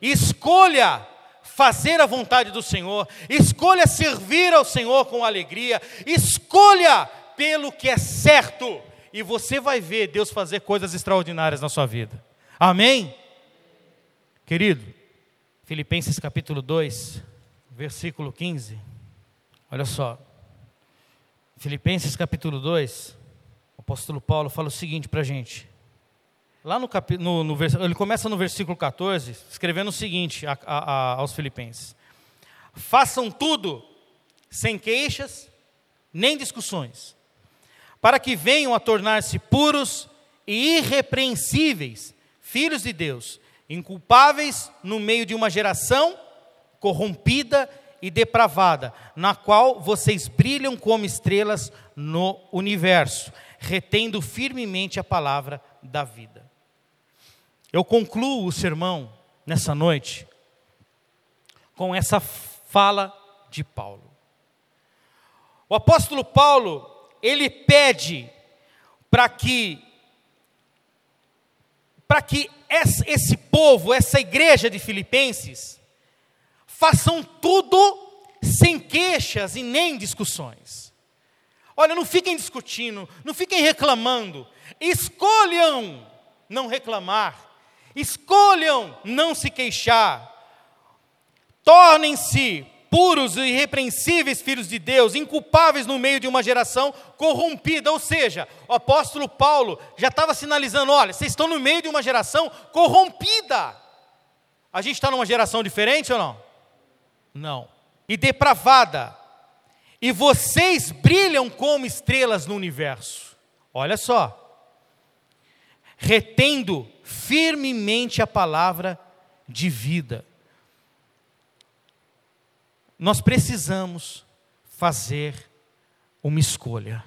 Escolha fazer a vontade do Senhor, escolha servir ao Senhor com alegria, escolha pelo que é certo, e você vai ver Deus fazer coisas extraordinárias na sua vida. Amém? Querido, Filipenses capítulo 2, versículo 15. Olha só. Filipenses capítulo 2, o apóstolo Paulo fala o seguinte para a gente. Lá no, cap... no, no ele começa no versículo 14, escrevendo o seguinte a, a, a, aos filipenses: Façam tudo sem queixas, nem discussões, para que venham a tornar-se puros e irrepreensíveis, filhos de Deus, inculpáveis no meio de uma geração corrompida e e depravada, na qual vocês brilham como estrelas no universo, retendo firmemente a palavra da vida. Eu concluo o sermão nessa noite com essa fala de Paulo. O apóstolo Paulo, ele pede para que para que esse povo, essa igreja de Filipenses, façam tudo sem queixas e nem discussões. Olha, não fiquem discutindo, não fiquem reclamando, escolham não reclamar, escolham não se queixar, tornem-se puros e irrepreensíveis filhos de Deus, inculpáveis no meio de uma geração corrompida. Ou seja, o apóstolo Paulo já estava sinalizando: olha, vocês estão no meio de uma geração corrompida. A gente está numa geração diferente ou não? Não. E depravada. E vocês brilham como estrelas no universo. Olha só. Retendo firmemente a palavra de vida. Nós precisamos fazer uma escolha.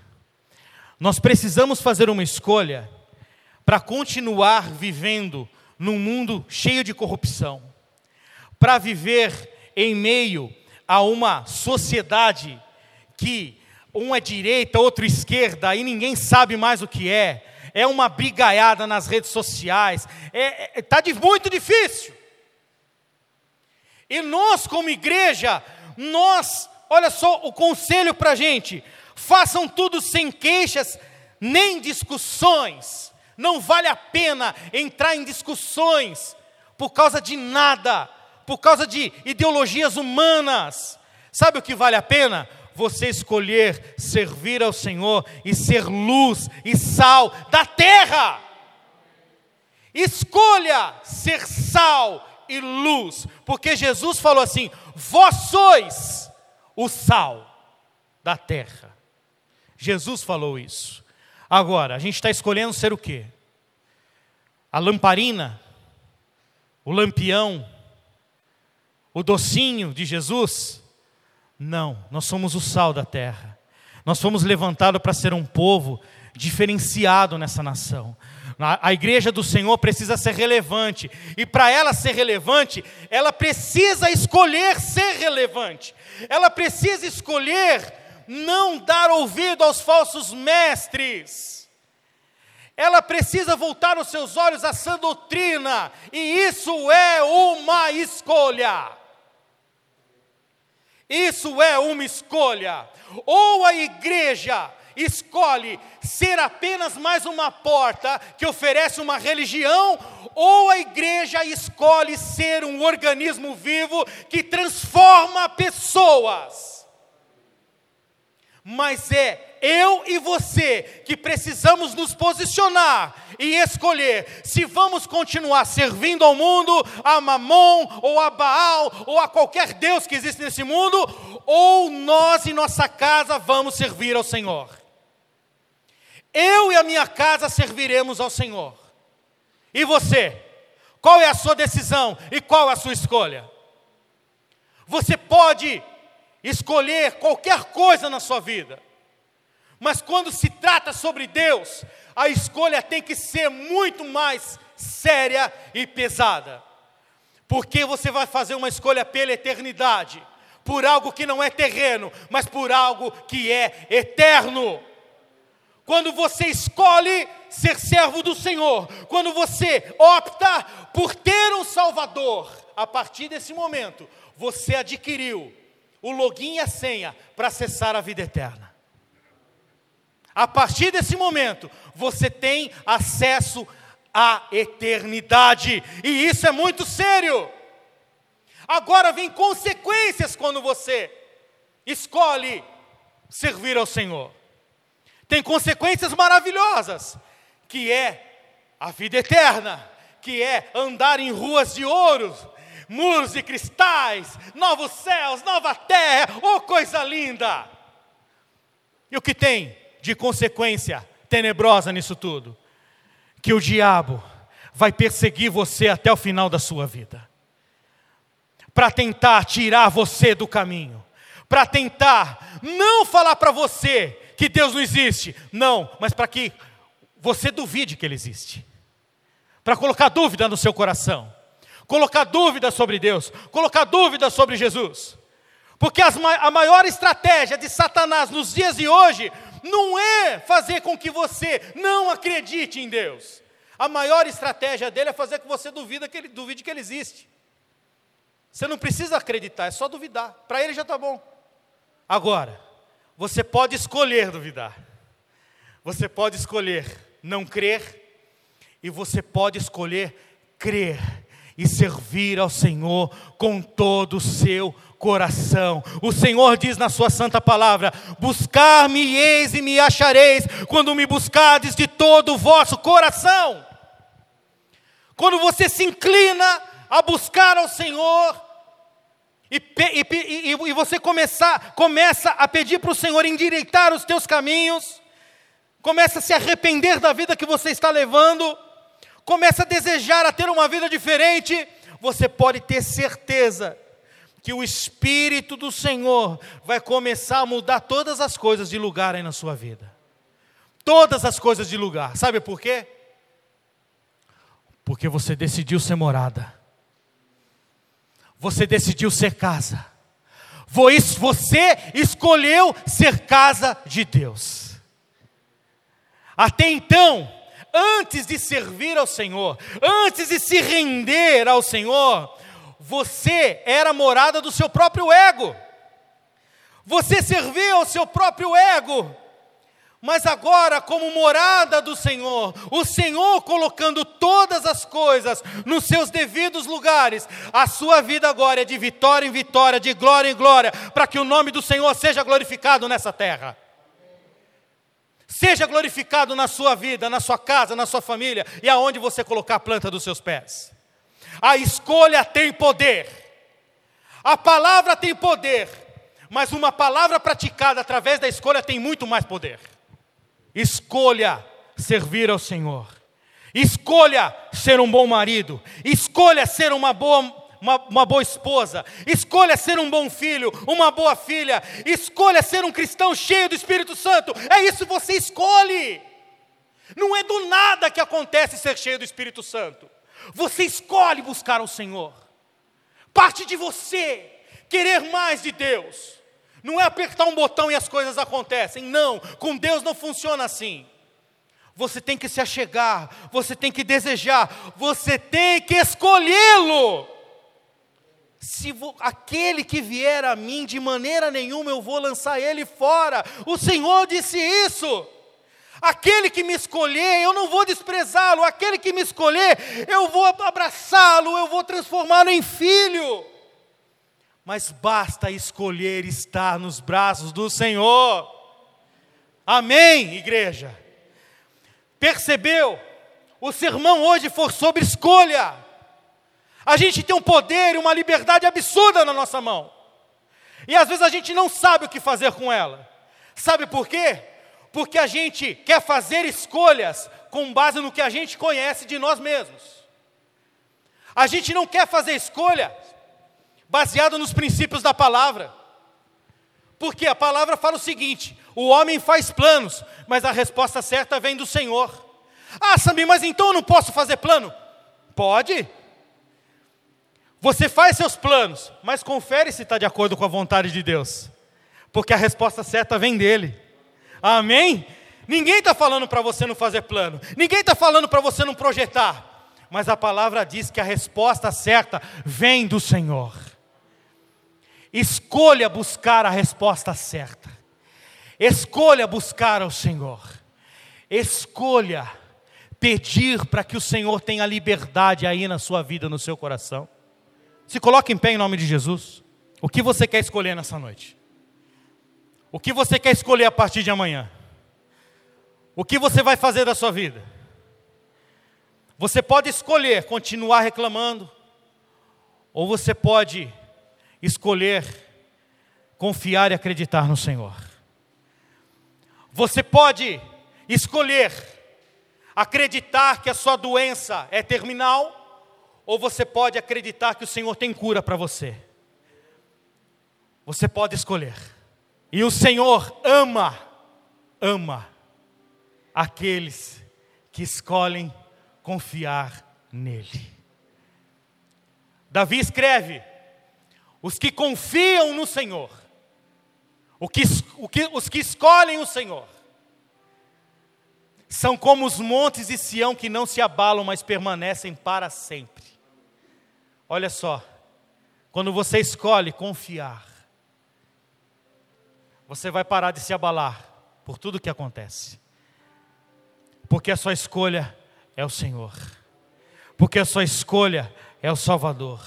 Nós precisamos fazer uma escolha para continuar vivendo num mundo cheio de corrupção, para viver em meio a uma sociedade que um é direita, outro esquerda, e ninguém sabe mais o que é, é uma brigaiada nas redes sociais, está é, é, tá muito difícil. E nós, como igreja, nós, olha só o conselho para a gente: façam tudo sem queixas, nem discussões. Não vale a pena entrar em discussões por causa de nada por causa de ideologias humanas. Sabe o que vale a pena? você escolher servir ao Senhor e ser luz e sal da terra. Escolha ser sal e luz, porque Jesus falou assim: Vós sois o sal da terra. Jesus falou isso. Agora, a gente está escolhendo ser o quê? A lamparina, o lampião, o docinho de Jesus? Não, nós somos o sal da terra. Nós fomos levantados para ser um povo diferenciado nessa nação. A igreja do Senhor precisa ser relevante, e para ela ser relevante, ela precisa escolher ser relevante, ela precisa escolher não dar ouvido aos falsos mestres, ela precisa voltar os seus olhos à sã doutrina, e isso é uma escolha. Isso é uma escolha. Ou a igreja escolhe ser apenas mais uma porta que oferece uma religião, ou a igreja escolhe ser um organismo vivo que transforma pessoas mas é eu e você que precisamos nos posicionar e escolher se vamos continuar servindo ao mundo, a Mamon, ou a Baal, ou a qualquer Deus que existe nesse mundo, ou nós e nossa casa vamos servir ao Senhor. Eu e a minha casa serviremos ao Senhor. E você? Qual é a sua decisão e qual é a sua escolha? Você pode escolher qualquer coisa na sua vida. Mas quando se trata sobre Deus, a escolha tem que ser muito mais séria e pesada. Porque você vai fazer uma escolha pela eternidade, por algo que não é terreno, mas por algo que é eterno. Quando você escolhe ser servo do Senhor, quando você opta por ter um Salvador, a partir desse momento, você adquiriu o login e a senha para acessar a vida eterna. A partir desse momento, você tem acesso à eternidade, e isso é muito sério. Agora vem consequências quando você escolhe servir ao Senhor. Tem consequências maravilhosas, que é a vida eterna, que é andar em ruas de ouro, muros de cristais, novos céus, nova terra, oh coisa linda! E o que tem de consequência tenebrosa nisso tudo? Que o diabo vai perseguir você até o final da sua vida, para tentar tirar você do caminho, para tentar não falar para você que Deus não existe, não, mas para que você duvide que Ele existe, para colocar dúvida no seu coração colocar dúvidas sobre Deus, colocar dúvidas sobre Jesus. Porque as, a maior estratégia de Satanás nos dias de hoje não é fazer com que você não acredite em Deus. A maior estratégia dele é fazer com que você duvida que ele, duvide que ele existe. Você não precisa acreditar, é só duvidar. Para ele já está bom. Agora, você pode escolher duvidar. Você pode escolher não crer. E você pode escolher crer e servir ao Senhor com todo o seu coração. O Senhor diz na sua santa palavra: Buscar-me eis e me achareis, quando me buscardes de todo o vosso coração. Quando você se inclina a buscar ao Senhor, e, e, e, e você começar, começa a pedir para o Senhor endireitar os teus caminhos, começa a se arrepender da vida que você está levando, começa a desejar a ter uma vida diferente, você pode ter certeza que o Espírito do Senhor vai começar a mudar todas as coisas de lugar aí na sua vida. Todas as coisas de lugar. Sabe por quê? Porque você decidiu ser morada. Você decidiu ser casa. Você escolheu ser casa de Deus. Até então, antes de servir ao Senhor, antes de se render ao Senhor, você era morada do seu próprio ego. Você servia ao seu próprio ego. Mas agora, como morada do Senhor, o Senhor colocando todas as coisas nos seus devidos lugares, a sua vida agora é de vitória em vitória, de glória em glória, para que o nome do Senhor seja glorificado nessa terra. Seja glorificado na sua vida, na sua casa, na sua família e aonde você colocar a planta dos seus pés. A escolha tem poder, a palavra tem poder, mas uma palavra praticada através da escolha tem muito mais poder. Escolha servir ao Senhor. Escolha ser um bom marido. Escolha ser uma boa, uma, uma, boa esposa. Escolha ser um bom filho, uma boa filha. Escolha ser um cristão cheio do Espírito Santo. É isso que você escolhe. Não é do nada que acontece ser cheio do Espírito Santo. Você escolhe buscar o Senhor. Parte de você querer mais de Deus. Não é apertar um botão e as coisas acontecem. Não, com Deus não funciona assim. Você tem que se achegar, você tem que desejar, você tem que escolhê-lo. Se aquele que vier a mim, de maneira nenhuma eu vou lançar ele fora. O Senhor disse isso. Aquele que me escolher, eu não vou desprezá-lo. Aquele que me escolher, eu vou abraçá-lo, eu vou transformá-lo em filho mas basta escolher estar nos braços do Senhor. Amém, igreja? Percebeu? O sermão hoje foi sobre escolha. A gente tem um poder e uma liberdade absurda na nossa mão. E às vezes a gente não sabe o que fazer com ela. Sabe por quê? Porque a gente quer fazer escolhas com base no que a gente conhece de nós mesmos. A gente não quer fazer escolha baseado nos princípios da palavra. Porque a palavra fala o seguinte: o homem faz planos, mas a resposta certa vem do Senhor. Ah, Samir, mas então eu não posso fazer plano? Pode. Você faz seus planos, mas confere se está de acordo com a vontade de Deus, porque a resposta certa vem dele. Amém? Ninguém está falando para você não fazer plano, ninguém está falando para você não projetar, mas a palavra diz que a resposta certa vem do Senhor. Escolha buscar a resposta certa. Escolha buscar ao Senhor. Escolha pedir para que o Senhor tenha liberdade aí na sua vida, no seu coração. Se coloque em pé em nome de Jesus. O que você quer escolher nessa noite? O que você quer escolher a partir de amanhã? O que você vai fazer da sua vida? Você pode escolher continuar reclamando, ou você pode escolher confiar e acreditar no Senhor. Você pode escolher acreditar que a sua doença é terminal, ou você pode acreditar que o Senhor tem cura para você. Você pode escolher. E o Senhor ama, ama aqueles que escolhem confiar nele. Davi escreve os que confiam no Senhor, que, que, os que escolhem o Senhor, são como os montes de Sião que não se abalam, mas permanecem para sempre. Olha só, quando você escolhe confiar, você vai parar de se abalar por tudo que acontece, porque a sua escolha é o Senhor, porque a sua escolha é o Salvador.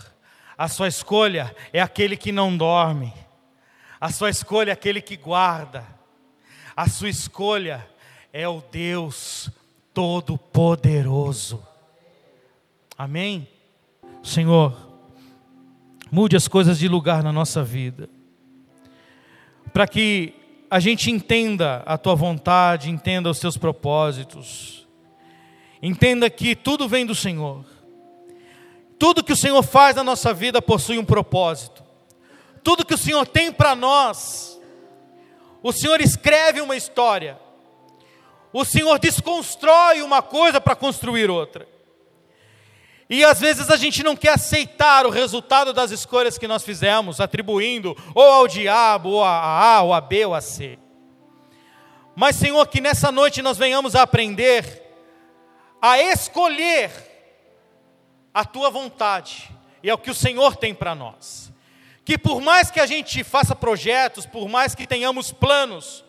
A sua escolha é aquele que não dorme. A sua escolha é aquele que guarda. A sua escolha é o Deus Todo-Poderoso. Amém? Senhor, mude as coisas de lugar na nossa vida, para que a gente entenda a tua vontade, entenda os teus propósitos, entenda que tudo vem do Senhor tudo que o Senhor faz na nossa vida possui um propósito. Tudo que o Senhor tem para nós, o Senhor escreve uma história. O Senhor desconstrói uma coisa para construir outra. E às vezes a gente não quer aceitar o resultado das escolhas que nós fizemos, atribuindo ou ao diabo, ou a A, ou a B, ou a C. Mas, Senhor, que nessa noite nós venhamos a aprender a escolher a tua vontade e é o que o Senhor tem para nós. Que por mais que a gente faça projetos, por mais que tenhamos planos,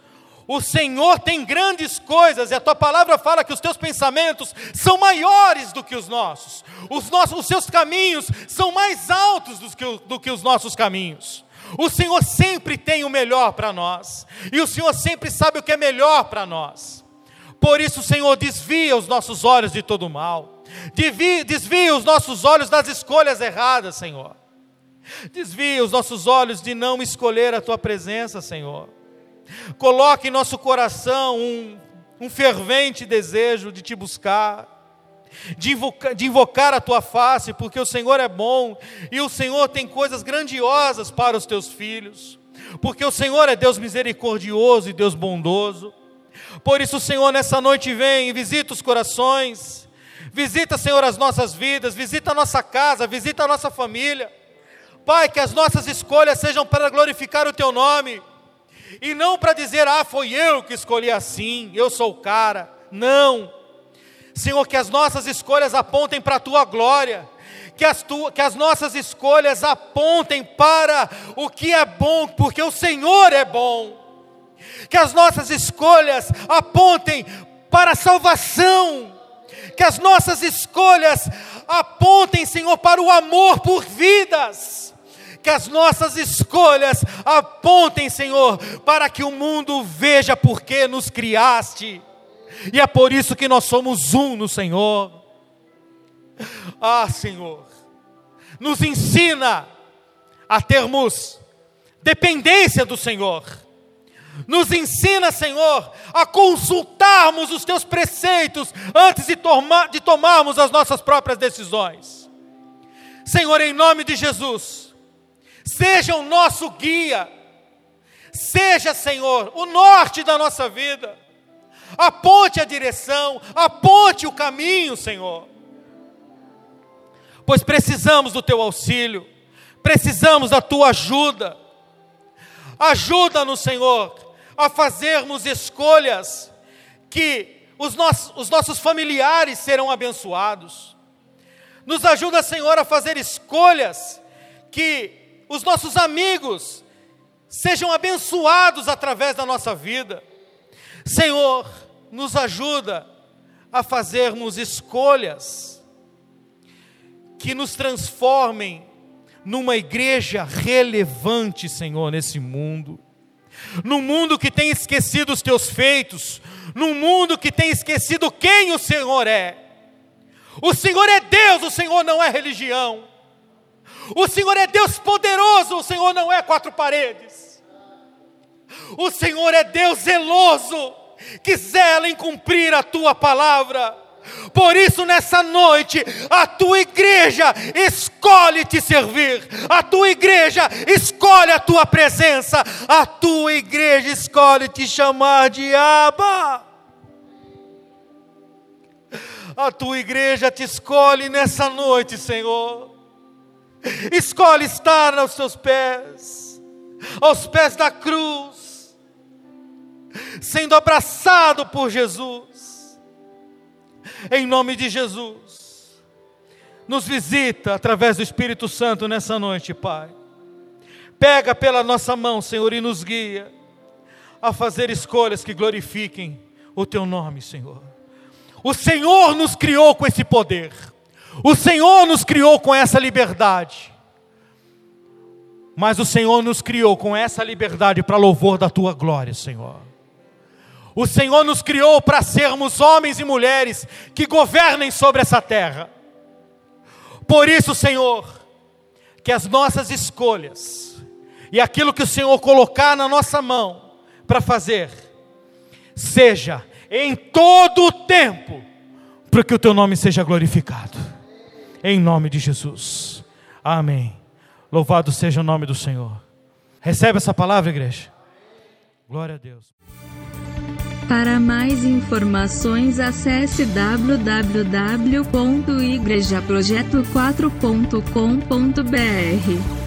O Senhor tem grandes coisas, e a tua palavra fala que os teus pensamentos são maiores do que os nossos. Os, nossos, os seus caminhos são mais altos do que, do que os nossos caminhos. O Senhor sempre tem o melhor para nós, e o Senhor sempre sabe o que é melhor para nós. Por isso, Senhor, desvia os nossos olhos de todo mal, desvia os nossos olhos das escolhas erradas, Senhor. Desvia os nossos olhos de não escolher a tua presença, Senhor. Coloque em nosso coração um, um fervente desejo de te buscar, de invocar, de invocar a tua face, porque o Senhor é bom e o Senhor tem coisas grandiosas para os teus filhos, porque o Senhor é Deus misericordioso e Deus bondoso. Por isso, Senhor, nessa noite vem e visita os corações, visita, Senhor, as nossas vidas, visita a nossa casa, visita a nossa família. Pai, que as nossas escolhas sejam para glorificar o Teu nome e não para dizer, ah, foi eu que escolhi assim, eu sou o cara. Não. Senhor, que as nossas escolhas apontem para a tua glória, que as, tu, que as nossas escolhas apontem para o que é bom, porque o Senhor é bom. Que as nossas escolhas apontem para a salvação, que as nossas escolhas apontem, Senhor, para o amor por vidas que as nossas escolhas apontem, Senhor, para que o mundo veja por que nos criaste, e é por isso que nós somos um no Senhor. Ah, Senhor, nos ensina a termos dependência do Senhor. Nos ensina, Senhor, a consultarmos os teus preceitos antes de, tomar, de tomarmos as nossas próprias decisões. Senhor, em nome de Jesus, seja o nosso guia, seja, Senhor, o norte da nossa vida, aponte a direção, aponte o caminho, Senhor, pois precisamos do teu auxílio, precisamos da tua ajuda, ajuda-nos, Senhor, a fazermos escolhas que os nossos, os nossos familiares serão abençoados. Nos ajuda, Senhor, a fazer escolhas que os nossos amigos sejam abençoados através da nossa vida. Senhor, nos ajuda a fazermos escolhas que nos transformem numa igreja relevante, Senhor, nesse mundo. Num mundo que tem esquecido os teus feitos, num mundo que tem esquecido quem o Senhor é. O Senhor é Deus, o Senhor não é religião. O Senhor é Deus poderoso, o Senhor não é quatro paredes. O Senhor é Deus zeloso, que zela em cumprir a tua palavra. Por isso, nessa noite, a tua igreja escolhe te servir, a tua igreja escolhe a tua presença, a tua igreja escolhe te chamar de Abba. A tua igreja te escolhe nessa noite, Senhor escolhe estar aos seus pés, aos pés da cruz, sendo abraçado por Jesus, em nome de Jesus, nos visita através do Espírito Santo nessa noite, Pai. Pega pela nossa mão, Senhor, e nos guia a fazer escolhas que glorifiquem o Teu nome, Senhor. O Senhor nos criou com esse poder. O Senhor nos criou com essa liberdade. Mas o Senhor nos criou com essa liberdade para louvor da tua glória, Senhor. O Senhor nos criou para sermos homens e mulheres que governem sobre essa terra. Por isso, Senhor, que as nossas escolhas e aquilo que o Senhor colocar na nossa mão para fazer, seja em todo o tempo, para que o teu nome seja glorificado em nome de Jesus. Amém. Louvado seja o nome do Senhor. Recebe essa palavra, igreja. Glória a Deus.
Para mais informações, acesse www.igrejaprojeto4.com.br.